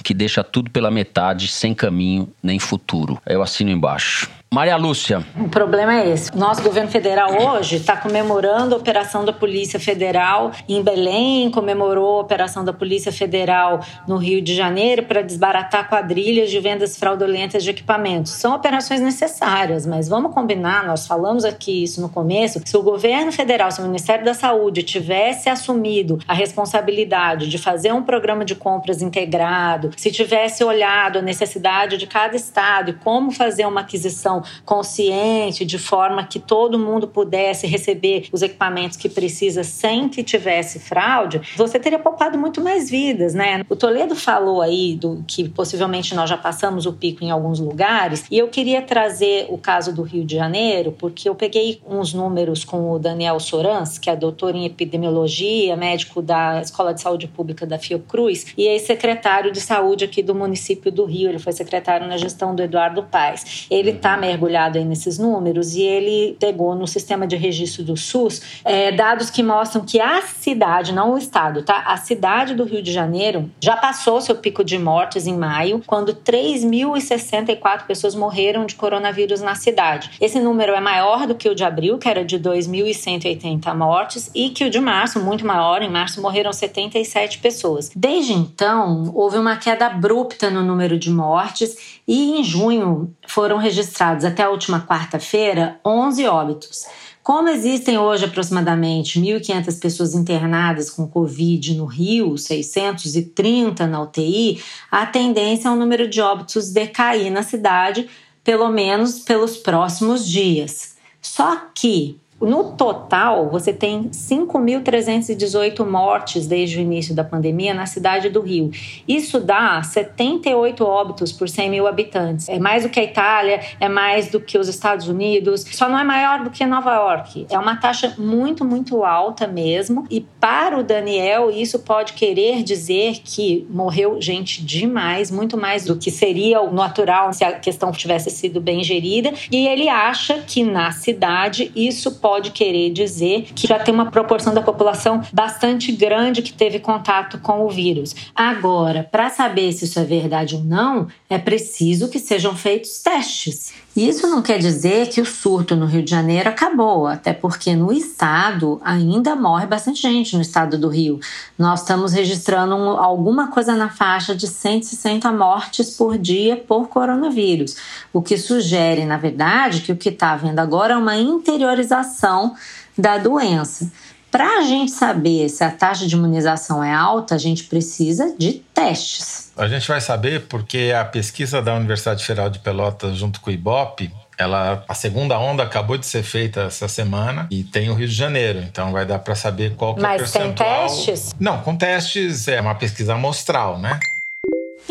[SPEAKER 2] que deixa tudo pela metade, sem caminho nem futuro. Eu assino embaixo. Maria Lúcia.
[SPEAKER 4] O problema é esse. Nosso governo federal hoje está comemorando a operação da Polícia Federal em Belém, comemorou a operação da Polícia Federal no Rio de Janeiro para desbaratar quadrilhas de vendas fraudulentas de equipamentos. São operações necessárias, mas vamos combinar, nós falamos aqui isso no começo, se o governo federal, se o Ministério da Saúde tivesse assumido a responsabilidade de fazer um programa de compras integrado, se tivesse olhado a necessidade de cada estado e como fazer uma aquisição consciente, de forma que todo mundo pudesse receber os equipamentos que precisa sem que tivesse fraude, você teria poupado muito mais vidas, né? O Toledo falou aí do que possivelmente nós já passamos o pico em alguns lugares, e eu queria trazer o caso do Rio de Janeiro, porque eu peguei uns números com o Daniel Sorans, que é doutor em epidemiologia, médico da Escola de Saúde Pública da Fiocruz e ex-secretário de saúde aqui do município do Rio. Ele foi secretário na gestão do Eduardo Paes. Ele está mergulhado aí nesses números e ele pegou no sistema de registro do SUS é, dados que mostram que a cidade, não o estado, tá? A cidade do Rio de Janeiro já passou seu pico de mortes em maio, quando 3.064 pessoas morreram de coronavírus na cidade. Esse número é maior do que o de abril, que era de 2.180 mortes, e que o de março, muito maior. Em março morreram 77 pessoas. Desde então, houve uma queda abrupta no número de mortes e em junho foram registrados até a última quarta-feira 11 óbitos. Como existem hoje aproximadamente 1.500 pessoas internadas com Covid no Rio, 630 na UTI, a tendência é o número de óbitos decair na cidade, pelo menos pelos próximos dias. Só que no total, você tem 5.318 mortes desde o início da pandemia na cidade do Rio. Isso dá 78 óbitos por 100 mil habitantes. É mais do que a Itália, é mais do que os Estados Unidos, só não é maior do que Nova York. É uma taxa muito, muito alta mesmo. E para o Daniel, isso pode querer dizer que morreu gente demais, muito mais do que seria o natural se a questão tivesse sido bem gerida. E ele acha que na cidade isso pode pode querer dizer que já tem uma proporção da população bastante grande que teve contato com o vírus. Agora, para saber se isso é verdade ou não, é preciso que sejam feitos testes. Isso não quer dizer que o surto no Rio de Janeiro acabou, até porque no estado ainda morre bastante gente no estado do Rio. Nós estamos registrando alguma coisa na faixa de 160 mortes por dia por coronavírus, o que sugere, na verdade, que o que está havendo agora é uma interiorização da doença. Para a gente saber se a taxa de imunização é alta, a gente precisa de testes.
[SPEAKER 6] A gente vai saber porque a pesquisa da Universidade Federal de Pelotas, junto com o IBOP, ela, a segunda onda acabou de ser feita essa semana e tem o Rio de Janeiro, então vai dar para saber qual que
[SPEAKER 4] Mas
[SPEAKER 6] é o percentual.
[SPEAKER 4] Mas tem testes?
[SPEAKER 6] Não, com testes é uma pesquisa amostral, né?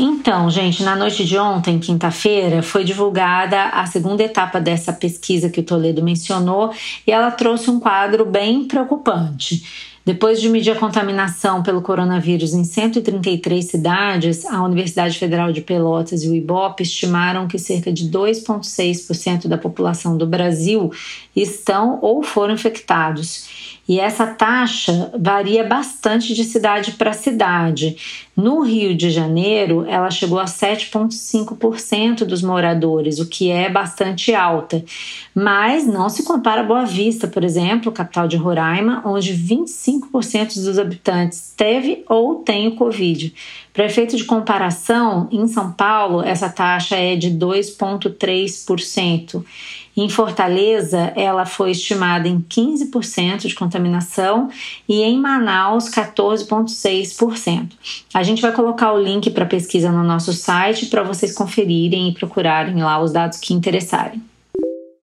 [SPEAKER 4] Então, gente, na noite de ontem, quinta-feira, foi divulgada a segunda etapa dessa pesquisa que o Toledo mencionou e ela trouxe um quadro bem preocupante. Depois de medir a contaminação pelo coronavírus em 133 cidades, a Universidade Federal de Pelotas e o IBOP estimaram que cerca de 2,6% da população do Brasil estão ou foram infectados. E essa taxa varia bastante de cidade para cidade. No Rio de Janeiro, ela chegou a 7,5% dos moradores, o que é bastante alta. Mas não se compara a Boa Vista, por exemplo, capital de Roraima, onde 25% dos habitantes teve ou tem o Covid. Para efeito de comparação, em São Paulo, essa taxa é de 2,3%. Em Fortaleza, ela foi estimada em 15% de contaminação e em Manaus, 14,6%. A gente vai colocar o link para a pesquisa no nosso site para vocês conferirem e procurarem lá os dados que interessarem.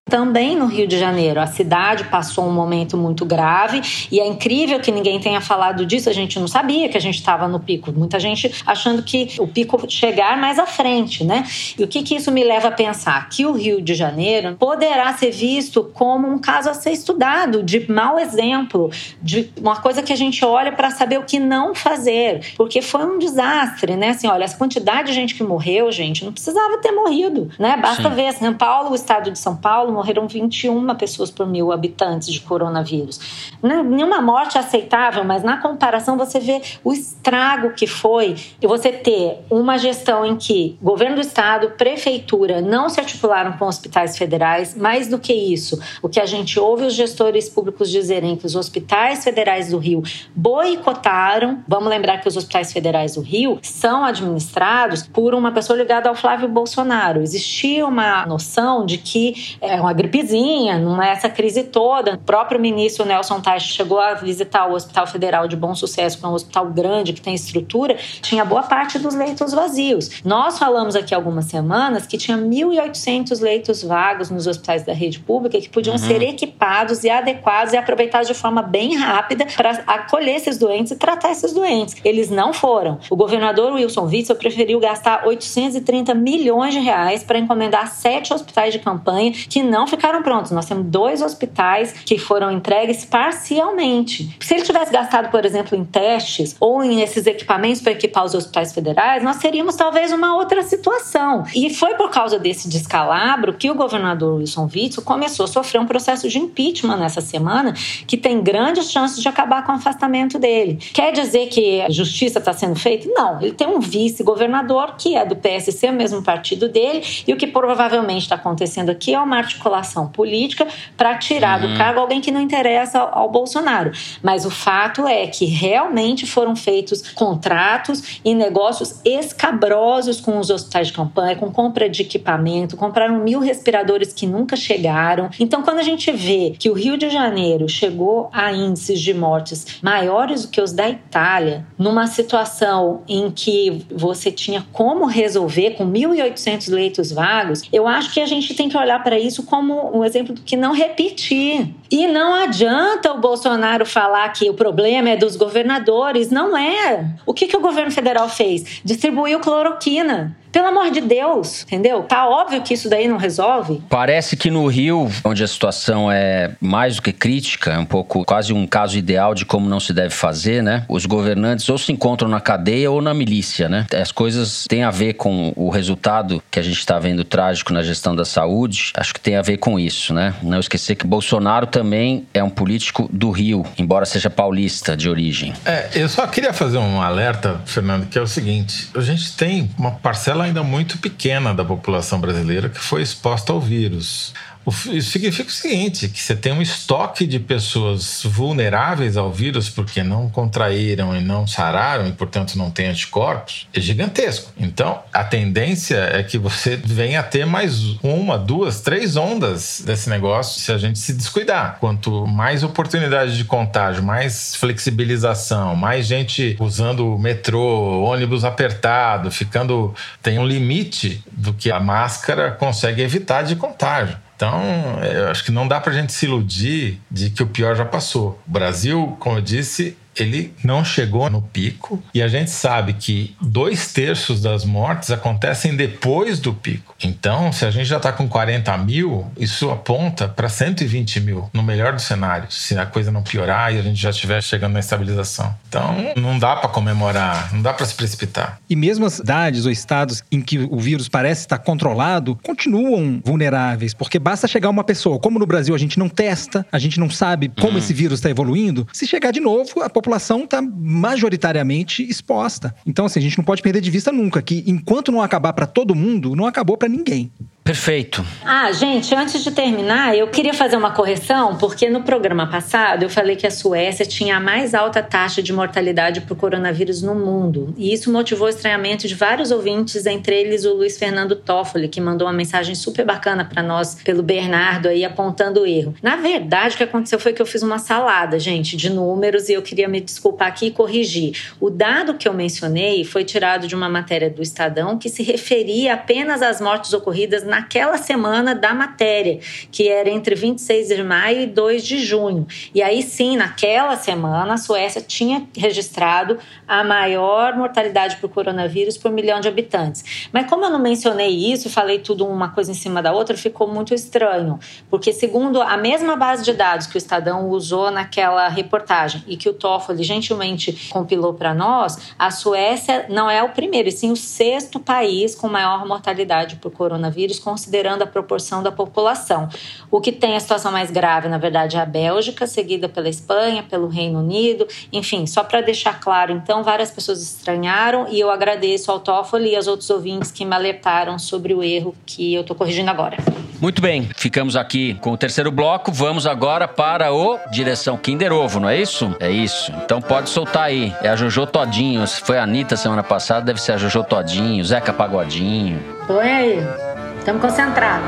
[SPEAKER 4] Também no Rio de Janeiro, a cidade passou um momento muito grave e é incrível que ninguém tenha falado disso. A gente não sabia que a gente estava no pico. Muita gente achando que o pico chegar mais à frente, né? E o que, que isso me leva a pensar? Que o Rio de Janeiro poderá ser visto como um caso a ser estudado, de mau exemplo, de uma coisa que a gente olha para saber o que não fazer, porque foi um desastre, né? Assim, olha, essa quantidade de gente que morreu, gente, não precisava ter morrido, né? Basta Sim. ver São Paulo, o estado de São Paulo morreram 21 pessoas por mil habitantes de coronavírus. Nenhuma morte é aceitável, mas na comparação você vê o estrago que foi você ter uma gestão em que governo do estado, prefeitura não se articularam com hospitais federais. Mais do que isso, o que a gente ouve os gestores públicos dizerem que os hospitais federais do Rio boicotaram. Vamos lembrar que os hospitais federais do Rio são administrados por uma pessoa ligada ao Flávio Bolsonaro. Existia uma noção de que é uma gripezinha, não é essa crise toda. O próprio ministro Nelson Teich chegou a visitar o Hospital Federal de Bom Sucesso, que é um hospital grande, que tem estrutura, tinha boa parte dos leitos vazios. Nós falamos aqui algumas semanas que tinha 1.800 leitos vagos nos hospitais da rede pública que podiam uhum. ser equipados e adequados e aproveitados de forma bem rápida para acolher esses doentes e tratar esses doentes. Eles não foram. O governador Wilson Witzel preferiu gastar 830 milhões de reais para encomendar sete hospitais de campanha que não ficaram prontos. Nós temos dois hospitais que foram entregues parcialmente. Se ele tivesse gastado, por exemplo, em testes ou em esses equipamentos para equipar os hospitais federais, nós teríamos talvez uma outra situação. E foi por causa desse descalabro que o governador Wilson Witzel começou a sofrer um processo de impeachment nessa semana, que tem grandes chances de acabar com o afastamento dele. Quer dizer que a justiça está sendo feita? Não. Ele tem um vice-governador que é do PSC, o mesmo partido dele, e o que provavelmente está acontecendo aqui é uma articulação política para tirar uhum. do cargo alguém que não interessa ao, ao Bolsonaro. Mas o fato é que realmente foram feitos contratos e negócios escabrosos com os hospitais de campanha, com compra de equipamento, compraram mil respiradores que nunca chegaram. Então, quando a gente vê que o Rio de Janeiro chegou a índices de mortes maiores do que os da Itália, numa situação em que você tinha como resolver com 1.800 leitos vagos, eu acho que a gente tem que olhar para isso como um exemplo do que não repetir. E não adianta o Bolsonaro falar que o problema é dos governadores. Não é. O que, que o governo federal fez? Distribuiu cloroquina. Pelo amor de Deus, entendeu? Tá óbvio que isso daí não resolve.
[SPEAKER 2] Parece que no Rio, onde a situação é mais do que crítica, é um pouco quase um caso ideal de como não se deve fazer, né? Os governantes ou se encontram na cadeia ou na milícia, né? As coisas têm a ver com o resultado que a gente está vendo trágico na gestão da saúde. Acho que tem a ver com isso, né? Não esquecer que Bolsonaro também é um político do Rio, embora seja paulista de origem.
[SPEAKER 6] É, eu só queria fazer um alerta, Fernando, que é o seguinte: a gente tem uma parcela ainda muito pequena da população brasileira que foi exposta ao vírus. Isso significa o seguinte: que você tem um estoque de pessoas vulneráveis ao vírus porque não contraíram e não sararam e, portanto, não têm anticorpos, é gigantesco. Então, a tendência é que você venha a ter mais uma, duas, três ondas desse negócio se a gente se descuidar. Quanto mais oportunidade de contágio, mais flexibilização, mais gente usando o metrô, ônibus apertado, ficando. tem um limite do que a máscara consegue evitar de contágio. Então, eu acho que não dá para a gente se iludir de que o pior já passou. O Brasil, como eu disse, ele não chegou no pico e a gente sabe que dois terços das mortes acontecem depois do pico. Então, se a gente já está com 40 mil, isso aponta para 120 mil, no melhor dos cenários, se a coisa não piorar e a gente já estiver chegando na estabilização. Então, não dá para comemorar, não dá para se precipitar.
[SPEAKER 7] E mesmo as cidades ou estados em que o vírus parece estar controlado, continuam vulneráveis, porque basta chegar uma pessoa, como no Brasil a gente não testa, a gente não sabe como uhum. esse vírus está evoluindo, se chegar de novo, a população população está majoritariamente exposta. Então, assim, a gente não pode perder de vista nunca que enquanto não acabar para todo mundo, não acabou para ninguém.
[SPEAKER 2] Perfeito.
[SPEAKER 4] Ah, gente, antes de terminar, eu queria fazer uma correção, porque no programa passado eu falei que a Suécia tinha a mais alta taxa de mortalidade por coronavírus no mundo. E isso motivou o estranhamento de vários ouvintes, entre eles o Luiz Fernando Toffoli, que mandou uma mensagem super bacana para nós pelo Bernardo aí apontando o erro. Na verdade, o que aconteceu foi que eu fiz uma salada, gente, de números e eu queria me desculpar aqui e corrigir. O dado que eu mencionei foi tirado de uma matéria do Estadão que se referia apenas às mortes ocorridas na naquela semana da matéria, que era entre 26 de maio e 2 de junho. E aí sim, naquela semana, a Suécia tinha registrado a maior mortalidade por coronavírus por milhão de habitantes. Mas como eu não mencionei isso, falei tudo uma coisa em cima da outra, ficou muito estranho, porque segundo a mesma base de dados que o Estadão usou naquela reportagem e que o Toffoli gentilmente compilou para nós, a Suécia não é o primeiro, e sim o sexto país com maior mortalidade por coronavírus considerando a proporção da população. O que tem a situação mais grave, na verdade, é a Bélgica, seguida pela Espanha, pelo Reino Unido. Enfim, só para deixar claro, então, várias pessoas estranharam e eu agradeço ao Toffoli e aos outros ouvintes que me alertaram sobre o erro que eu estou corrigindo agora.
[SPEAKER 2] Muito bem, ficamos aqui com o terceiro bloco. Vamos agora para o Direção Kinder Ovo, não é isso? É isso. Então pode soltar aí. É a Jojo Todinho. Se foi a Anitta semana passada, deve ser a Jojo Todinho, Zeca Pagodinho.
[SPEAKER 4] Põe aí. Estamos concentrados.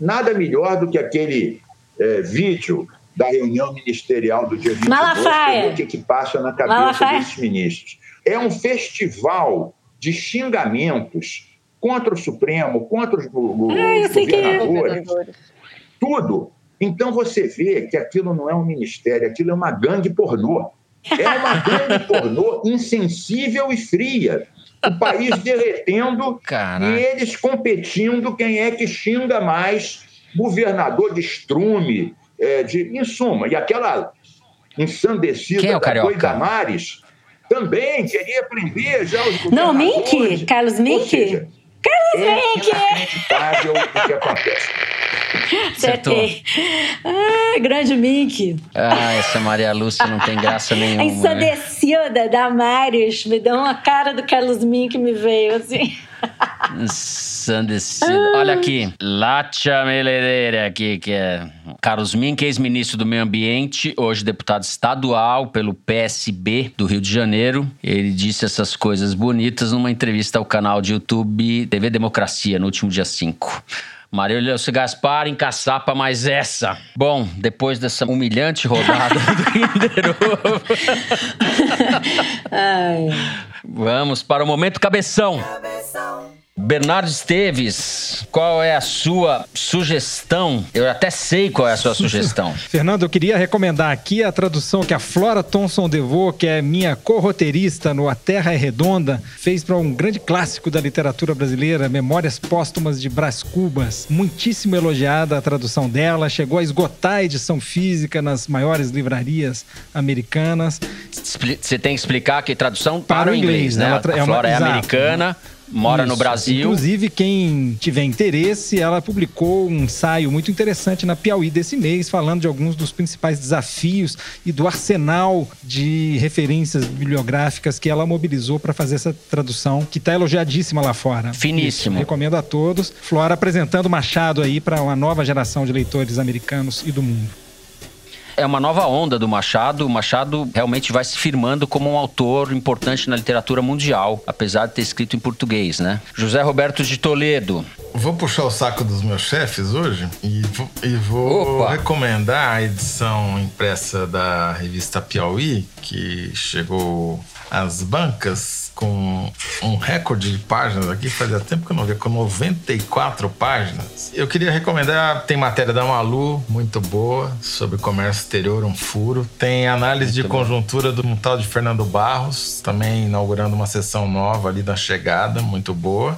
[SPEAKER 1] Nada melhor do que aquele é, vídeo da reunião ministerial do dia 22
[SPEAKER 4] Malafaia.
[SPEAKER 1] o que, que passa na cabeça Malafaia. desses ministros. É um festival de xingamentos contra o Supremo, contra os, os ah, governadores, é. tudo. Então você vê que aquilo não é um ministério, aquilo é uma gangue pornô. É uma gangue pornô insensível e fria o país derretendo Caraca. e eles competindo quem é que xinga mais governador de estrume, é, de, em suma. E aquela ensandecida
[SPEAKER 2] quem é o Carioca?
[SPEAKER 1] da Damares também queria prender já os
[SPEAKER 4] Não, Mink? Carlos Mink? Carlos
[SPEAKER 1] é Mink! É inacreditável o que acontece.
[SPEAKER 4] Acertei. Ah, grande Mink.
[SPEAKER 2] Ah, essa Maria Lúcia não tem graça nenhuma.
[SPEAKER 4] A ensandecida né? da Marius me deu uma cara do Carlos Mink me veio assim.
[SPEAKER 2] Ensandecida. Olha aqui. Látia Meledeira aqui, que é Carlos Mink, ex-ministro do Meio Ambiente, hoje deputado estadual pelo PSB do Rio de Janeiro. Ele disse essas coisas bonitas numa entrevista ao canal de YouTube TV Democracia no último dia 5. Marília Gaspar em caçapa mais essa. Bom, depois dessa humilhante rodada do Kinder Ovo. Vamos para o momento cabeção. Cabeção. Bernardo Esteves, qual é a sua sugestão? Eu até sei qual é a sua sugestão.
[SPEAKER 7] Fernando, eu queria recomendar aqui a tradução que a Flora Thomson DeVoe, que é minha corroteirista no A Terra é Redonda, fez para um grande clássico da literatura brasileira, Memórias Póstumas de Brás Cubas. Muitíssimo elogiada a tradução dela, chegou a esgotar a edição física nas maiores livrarias americanas.
[SPEAKER 2] Você tem que explicar que tradução para, para o inglês, inglês né? A Flora é, uma, é americana mora Isso. no Brasil.
[SPEAKER 7] Inclusive, quem tiver interesse, ela publicou um ensaio muito interessante na Piauí desse mês, falando de alguns dos principais desafios e do arsenal de referências bibliográficas que ela mobilizou para fazer essa tradução, que está elogiadíssima lá fora.
[SPEAKER 2] Finíssimo.
[SPEAKER 7] Isso, recomendo a todos. Flora apresentando Machado aí para uma nova geração de leitores americanos e do mundo
[SPEAKER 2] é uma nova onda do Machado. O Machado realmente vai se firmando como um autor importante na literatura mundial, apesar de ter escrito em português, né? José Roberto de Toledo.
[SPEAKER 6] Vou puxar o saco dos meus chefes hoje e vou, e vou recomendar a edição impressa da revista Piauí, que chegou às bancas com um recorde de páginas aqui, fazia tempo que eu não via, com 94 páginas. Eu queria recomendar, tem matéria da Malu, muito boa, sobre comércio exterior, um furo. Tem análise muito de bom. conjuntura do um tal de Fernando Barros, também inaugurando uma sessão nova ali da chegada, muito boa.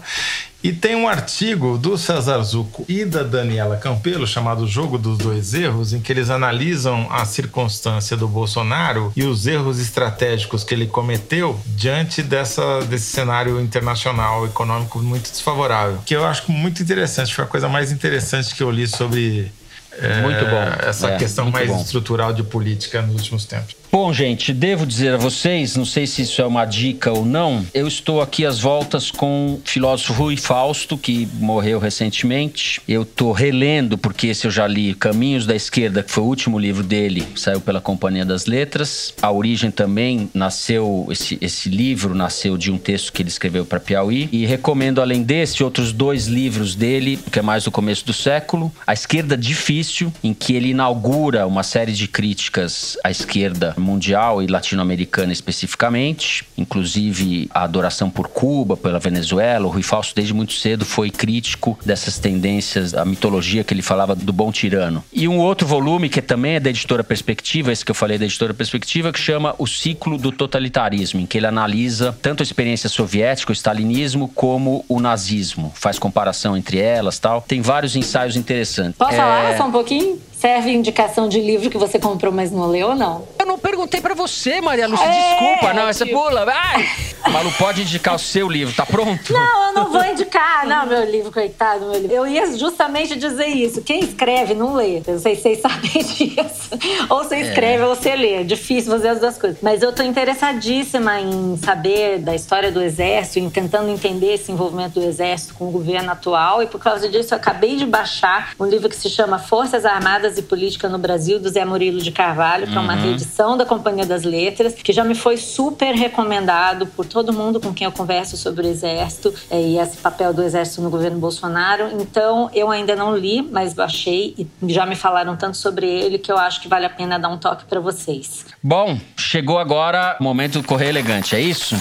[SPEAKER 6] E tem um artigo do César Zucco e da Daniela Campelo chamado Jogo dos Dois Erros, em que eles analisam a circunstância do Bolsonaro e os erros estratégicos que ele cometeu diante dessa, desse cenário internacional econômico muito desfavorável. Que eu acho muito interessante, foi a coisa mais interessante que eu li sobre é,
[SPEAKER 2] Muito bom.
[SPEAKER 6] essa
[SPEAKER 2] É,
[SPEAKER 6] questão
[SPEAKER 2] muito
[SPEAKER 6] mais
[SPEAKER 2] bom.
[SPEAKER 6] estrutural de política nos últimos tempos.
[SPEAKER 2] Bom, gente, devo dizer a vocês, não sei se isso é uma dica ou não, eu estou aqui às voltas com o filósofo Rui Fausto, que morreu recentemente. Eu estou relendo, porque esse eu já li, Caminhos da Esquerda, que foi o último livro dele, saiu pela Companhia das Letras. A origem também nasceu, esse, esse livro nasceu de um texto que ele escreveu para Piauí. E recomendo, além desse, outros dois livros dele, que é mais do começo do século. A Esquerda Difícil, em que ele inaugura uma série de críticas à esquerda mundial e latino-americana especificamente, inclusive a adoração por Cuba, pela Venezuela. O Rui Fausto, desde muito cedo, foi crítico dessas tendências, a mitologia que ele falava do bom tirano. E um outro volume, que também é da editora Perspectiva, esse que eu falei da editora Perspectiva, que chama O Ciclo do Totalitarismo, em que ele analisa tanto a experiência soviética, o stalinismo, como o nazismo. Faz comparação entre elas tal. Tem vários ensaios interessantes.
[SPEAKER 4] Posso
[SPEAKER 2] É,
[SPEAKER 4] falar só um pouquinho? Serve indicação de livro que você comprou, mas não leu ou não?
[SPEAKER 2] Perguntei pra você, Maria Lúcia.
[SPEAKER 4] É,
[SPEAKER 2] Desculpa, não, essa
[SPEAKER 4] tipo-
[SPEAKER 2] pula. Ai! Malu, pode indicar o seu livro, tá pronto?
[SPEAKER 4] Não, eu não vou indicar, não, meu livro, coitado, meu livro. Eu ia justamente dizer isso. Quem escreve não lê. Eu não sei se vocês sabem disso. Ou você escreve ou você lê. É difícil fazer as duas coisas. Mas eu tô interessadíssima em saber da história do Exército, em tentando entender esse envolvimento do Exército com o governo atual. E por causa disso, eu acabei de baixar um livro que se chama Forças Armadas e Política no Brasil, do Zé Murilo de Carvalho, que é uma reedição da Companhia das Letras, que já me foi super recomendado por todo mundo com quem eu converso sobre o Exército eh, e esse papel do Exército no governo Bolsonaro. Então, eu ainda não li, mas baixei e já me falaram tanto sobre ele que eu acho que vale a pena dar um toque para vocês.
[SPEAKER 2] Bom, chegou agora o momento do Correio Elegante, é isso?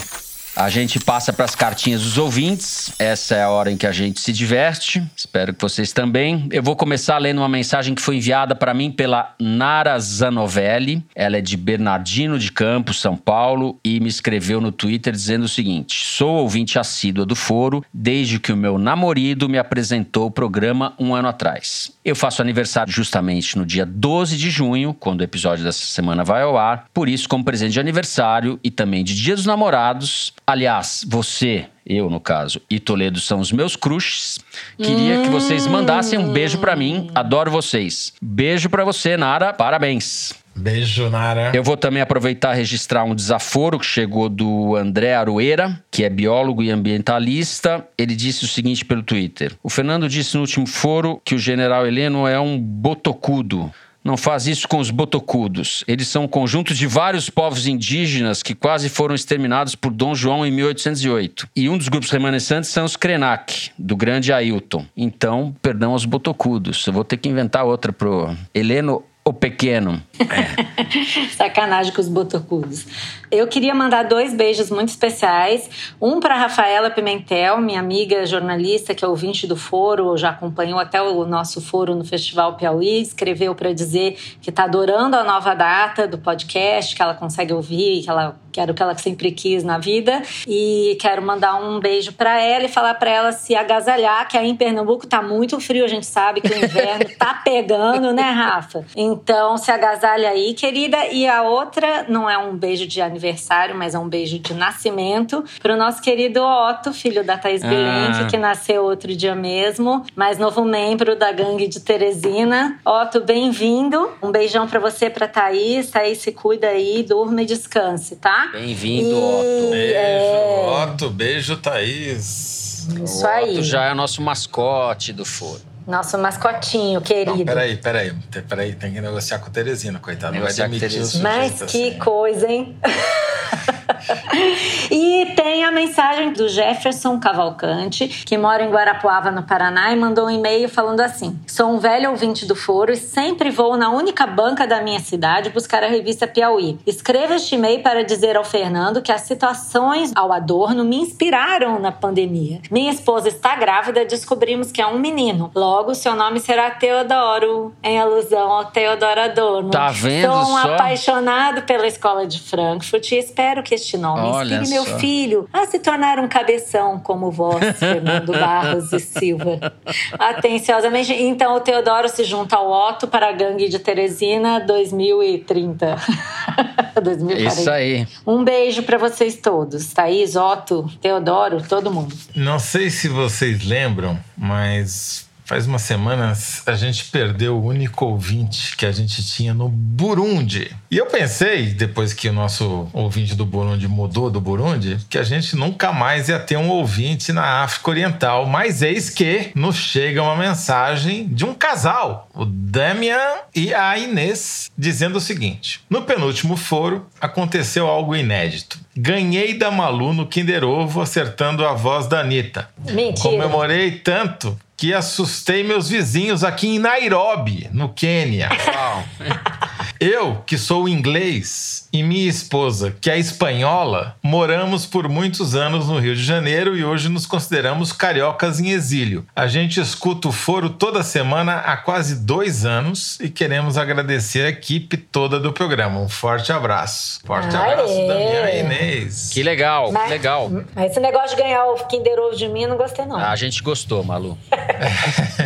[SPEAKER 2] A gente passa para as cartinhas dos ouvintes. Essa é a hora em que a gente se diverte. Espero que vocês também. Eu vou começar lendo uma mensagem que foi enviada para mim pela Nara Zanovelli. Ela é de Bernardino de Campos, São Paulo, e me escreveu no Twitter dizendo o seguinte: Sou ouvinte assídua do Foro desde que o meu namorado me apresentou o programa um ano atrás. Eu faço aniversário justamente no dia 12 de junho, quando o episódio dessa semana vai ao ar. Por isso, como presente de aniversário e também de Dia dos Namorados, aliás, você, eu no caso, e Toledo são os meus crushes. Queria que vocês mandassem um beijo pra mim. Adoro vocês. Beijo pra você, Nara. Parabéns.
[SPEAKER 6] Beijo, Nara.
[SPEAKER 2] Eu vou também aproveitar e registrar um desaforo que chegou do André Aroeira, que é biólogo e ambientalista. Ele disse o seguinte pelo Twitter: O Fernando disse no último foro que o general Heleno é um botocudo. Não faz isso com os botocudos. Eles são um conjunto de vários povos indígenas que quase foram exterminados por Dom João em 1808. E um dos grupos remanescentes são os Krenak, do grande Ailton. Então, perdão aos botocudos. Eu vou ter que inventar outra pro Heleno o Pequeno.
[SPEAKER 4] Sacanagem com os botocudos. Eu queria mandar dois beijos muito especiais. Um para Rafaela Pimentel, minha amiga jornalista, que é ouvinte do foro, já acompanhou até o nosso foro no Festival Piauí, escreveu para dizer que está adorando a nova data do podcast, que ela consegue ouvir, que ela que era o que ela sempre quis na vida. E quero mandar um beijo para ela e falar para ela se agasalhar, que aí em Pernambuco tá muito frio, a gente sabe que o inverno tá pegando, né, Rafa? Então se agasalha aí, querida. E a outra não é um beijo de aniversário, mas é um beijo de nascimento pro nosso querido Otto, filho da Thaís
[SPEAKER 2] Ah.
[SPEAKER 4] Bilenque, que nasceu outro dia mesmo, mais novo membro da gangue de Teresina. Otto, bem-vindo. Um beijão para você, pra Thaís. Thaís, se cuida aí, durma e descanse, tá?
[SPEAKER 2] Bem-vindo,
[SPEAKER 4] E-
[SPEAKER 2] Otto.
[SPEAKER 6] Beijo,
[SPEAKER 4] É.
[SPEAKER 6] Otto. Beijo, Thaís.
[SPEAKER 4] Isso
[SPEAKER 2] o
[SPEAKER 4] aí.
[SPEAKER 2] Otto já é o nosso mascote do foro.
[SPEAKER 4] Nosso mascotinho, querido.
[SPEAKER 6] Não, peraí, peraí. Peraí, tem que negociar com o Teresina, coitado. Não vai
[SPEAKER 2] Negociar com
[SPEAKER 6] demitir o
[SPEAKER 2] Teresina.
[SPEAKER 6] sujeito
[SPEAKER 4] Mas que
[SPEAKER 6] assim.
[SPEAKER 4] coisa, hein? e tem a mensagem do Jefferson Cavalcante, que mora em Guarapuava, no Paraná, e mandou um e-mail falando assim: Sou um velho ouvinte do foro e sempre vou na única banca da minha cidade buscar a revista Piauí. Escreva este e-mail para dizer ao Fernando que as situações ao adorno me inspiraram na pandemia. Minha esposa está grávida, descobrimos que é um menino. Logo, seu nome será Teodoro, em alusão ao Teodoro Adorno.
[SPEAKER 2] Tá vendo
[SPEAKER 4] Sou um
[SPEAKER 2] só?
[SPEAKER 4] apaixonado pela escola de Frankfurt e espero que este nome
[SPEAKER 2] Olha
[SPEAKER 4] inspire meu
[SPEAKER 2] só.
[SPEAKER 4] filho a se tornar um cabeção como vós, Fernando Barros e Silva. Atenciosamente. Então, o Teodoro se junta ao Otto para a gangue de Teresina 2030. 2040.
[SPEAKER 2] Isso aí.
[SPEAKER 4] Um beijo para vocês todos. Thaís, Otto, Teodoro, todo mundo.
[SPEAKER 6] Não sei se vocês lembram, mas Faz umas semanas a gente perdeu o único ouvinte que a gente tinha no Burundi. E eu pensei, depois que o nosso ouvinte do Burundi mudou do Burundi, que a gente nunca mais ia ter um ouvinte na África Oriental. Mas eis que nos chega uma mensagem de um casal, o Damian e a Inês, dizendo o seguinte: No penúltimo foro aconteceu algo inédito. Ganhei da Malu no Kinder Ovo acertando a voz da Anitta.
[SPEAKER 4] Mentira.
[SPEAKER 6] Comemorei tanto que assustei meus vizinhos aqui em Nairobi, no Quênia. Eu, que sou inglês, e minha esposa, que é espanhola, moramos por muitos anos no Rio de Janeiro e hoje nos consideramos cariocas em exílio. A gente escuta o foro toda semana há quase dois anos e queremos agradecer a equipe toda do programa. Um forte abraço. Forte
[SPEAKER 4] Aê.
[SPEAKER 6] abraço da minha Inês.
[SPEAKER 2] Que legal,
[SPEAKER 4] Mas-
[SPEAKER 2] que legal.
[SPEAKER 4] Mas esse negócio de ganhar o Kinder Ovo de mim, não gostei, não.
[SPEAKER 2] A gente gostou, Malu.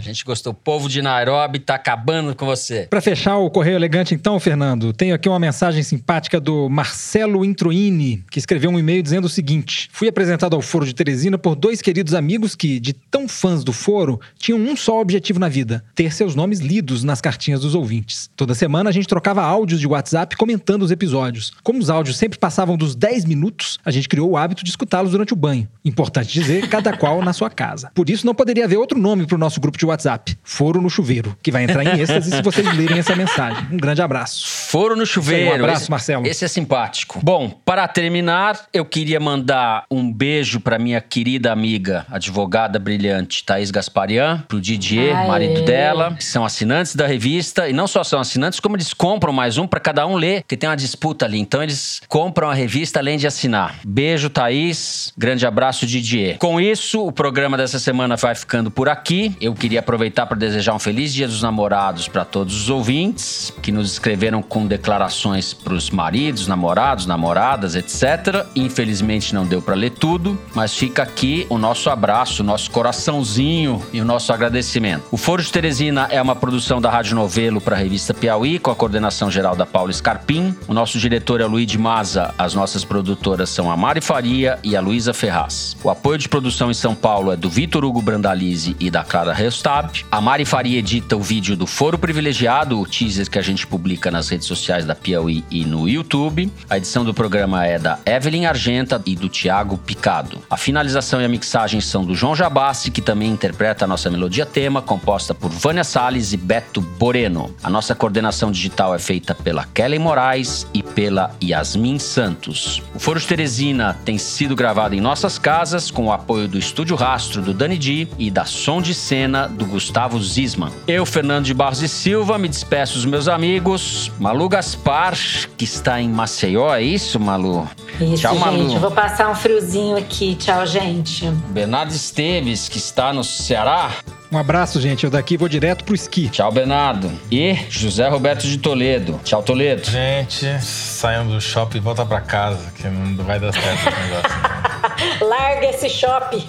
[SPEAKER 2] A gente gostou. O povo de Nairobi tá acabando com você.
[SPEAKER 7] Para fechar o Correio Elegante, então, Fernando, tenho aqui uma mensagem simpática do Marcelo Introini, que escreveu um e-mail dizendo o seguinte: Fui apresentado ao Foro de Teresina por dois queridos amigos que, de tão fãs do Foro, tinham um só objetivo na vida: ter seus nomes lidos nas cartinhas dos ouvintes. Toda semana a gente trocava áudios de WhatsApp comentando os episódios. Como os áudios sempre passavam dos 10 minutos, a gente criou o hábito de escutá-los durante o banho. Importante dizer, cada qual na sua casa. Por isso, não poderia haver outro nome para o nosso grupo de WhatsApp: Foro no Chuveiro, que vai entrar em êxtase se vocês lerem essa mensagem. Um grande abraço.
[SPEAKER 2] Foro no chuveiro.
[SPEAKER 7] Um abraço,
[SPEAKER 2] esse,
[SPEAKER 7] Marcelo.
[SPEAKER 2] Esse é simpático. Bom, para terminar, eu queria mandar um beijo para minha querida amiga, advogada brilhante Thaís Gasparian, pro Didier,
[SPEAKER 4] Aê.
[SPEAKER 2] marido dela, que são assinantes da revista e não só são assinantes, como eles compram mais um para cada um ler, porque tem uma disputa ali. Então eles compram a revista além de assinar. Beijo, Thaís. Grande abraço, Didier. Com isso, o programa dessa semana vai ficando por aqui. Eu queria aproveitar para desejar um feliz Dia dos Namorados para todos os ouvintes que nos escreveram com declarações para os maridos, namorados, namoradas, etc. Infelizmente não deu para ler tudo, mas fica aqui o nosso abraço, o nosso coraçãozinho e o nosso agradecimento. O Foro de Teresina é uma produção da Rádio Novelo para a revista Piauí, com a coordenação geral da Paula Scarpim. O nosso diretor é o Luiz Maza, as nossas produtoras são a Mari Faria e a Luísa Ferraz. O apoio de produção em São Paulo é do Vitor Hugo Brandalize e da Clara Restab. A Mari Faria edita o vídeo do Foro Privilegiado, o teaser que a gente publica nas redes sociais da Piauí e no YouTube. A edição do programa é da Evelyn Argenta e do Tiago Picado. A finalização e a mixagem são do João Jabassi, que também interpreta a nossa melodia tema, composta por Vânia Salles e Beto Boreno. A nossa coordenação digital é feita pela Kelly Moraes e pela Yasmin Santos. O Foro de Teresina tem sido gravado em nossas casas com o apoio do Estúdio Rastro do Dani Di e da Som de Cena do Gustavo Zisman. Eu, Fernando de Barros e Silva, me despeço dos meus amigos. Malu Gaspar, que está em Maceió, é isso, Malu?
[SPEAKER 4] Isso,
[SPEAKER 2] Tchau,
[SPEAKER 4] gente.
[SPEAKER 2] Malu.
[SPEAKER 4] Vou passar um friozinho aqui. Tchau, gente.
[SPEAKER 2] Bernardo Esteves, que está no Ceará.
[SPEAKER 7] Um abraço, gente. Eu daqui vou direto pro esqui.
[SPEAKER 2] Tchau, Bernardo. E José Roberto de Toledo. Tchau, Toledo.
[SPEAKER 6] Gente, saiam do shopping e volta pra casa, que não vai dar certo esse negócio.
[SPEAKER 4] Larga esse shopping.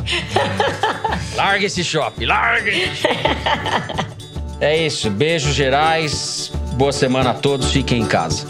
[SPEAKER 2] Larga esse shopping, larga esse shopping. É isso. Beijos gerais. Boa semana a todos. Fiquem em casa.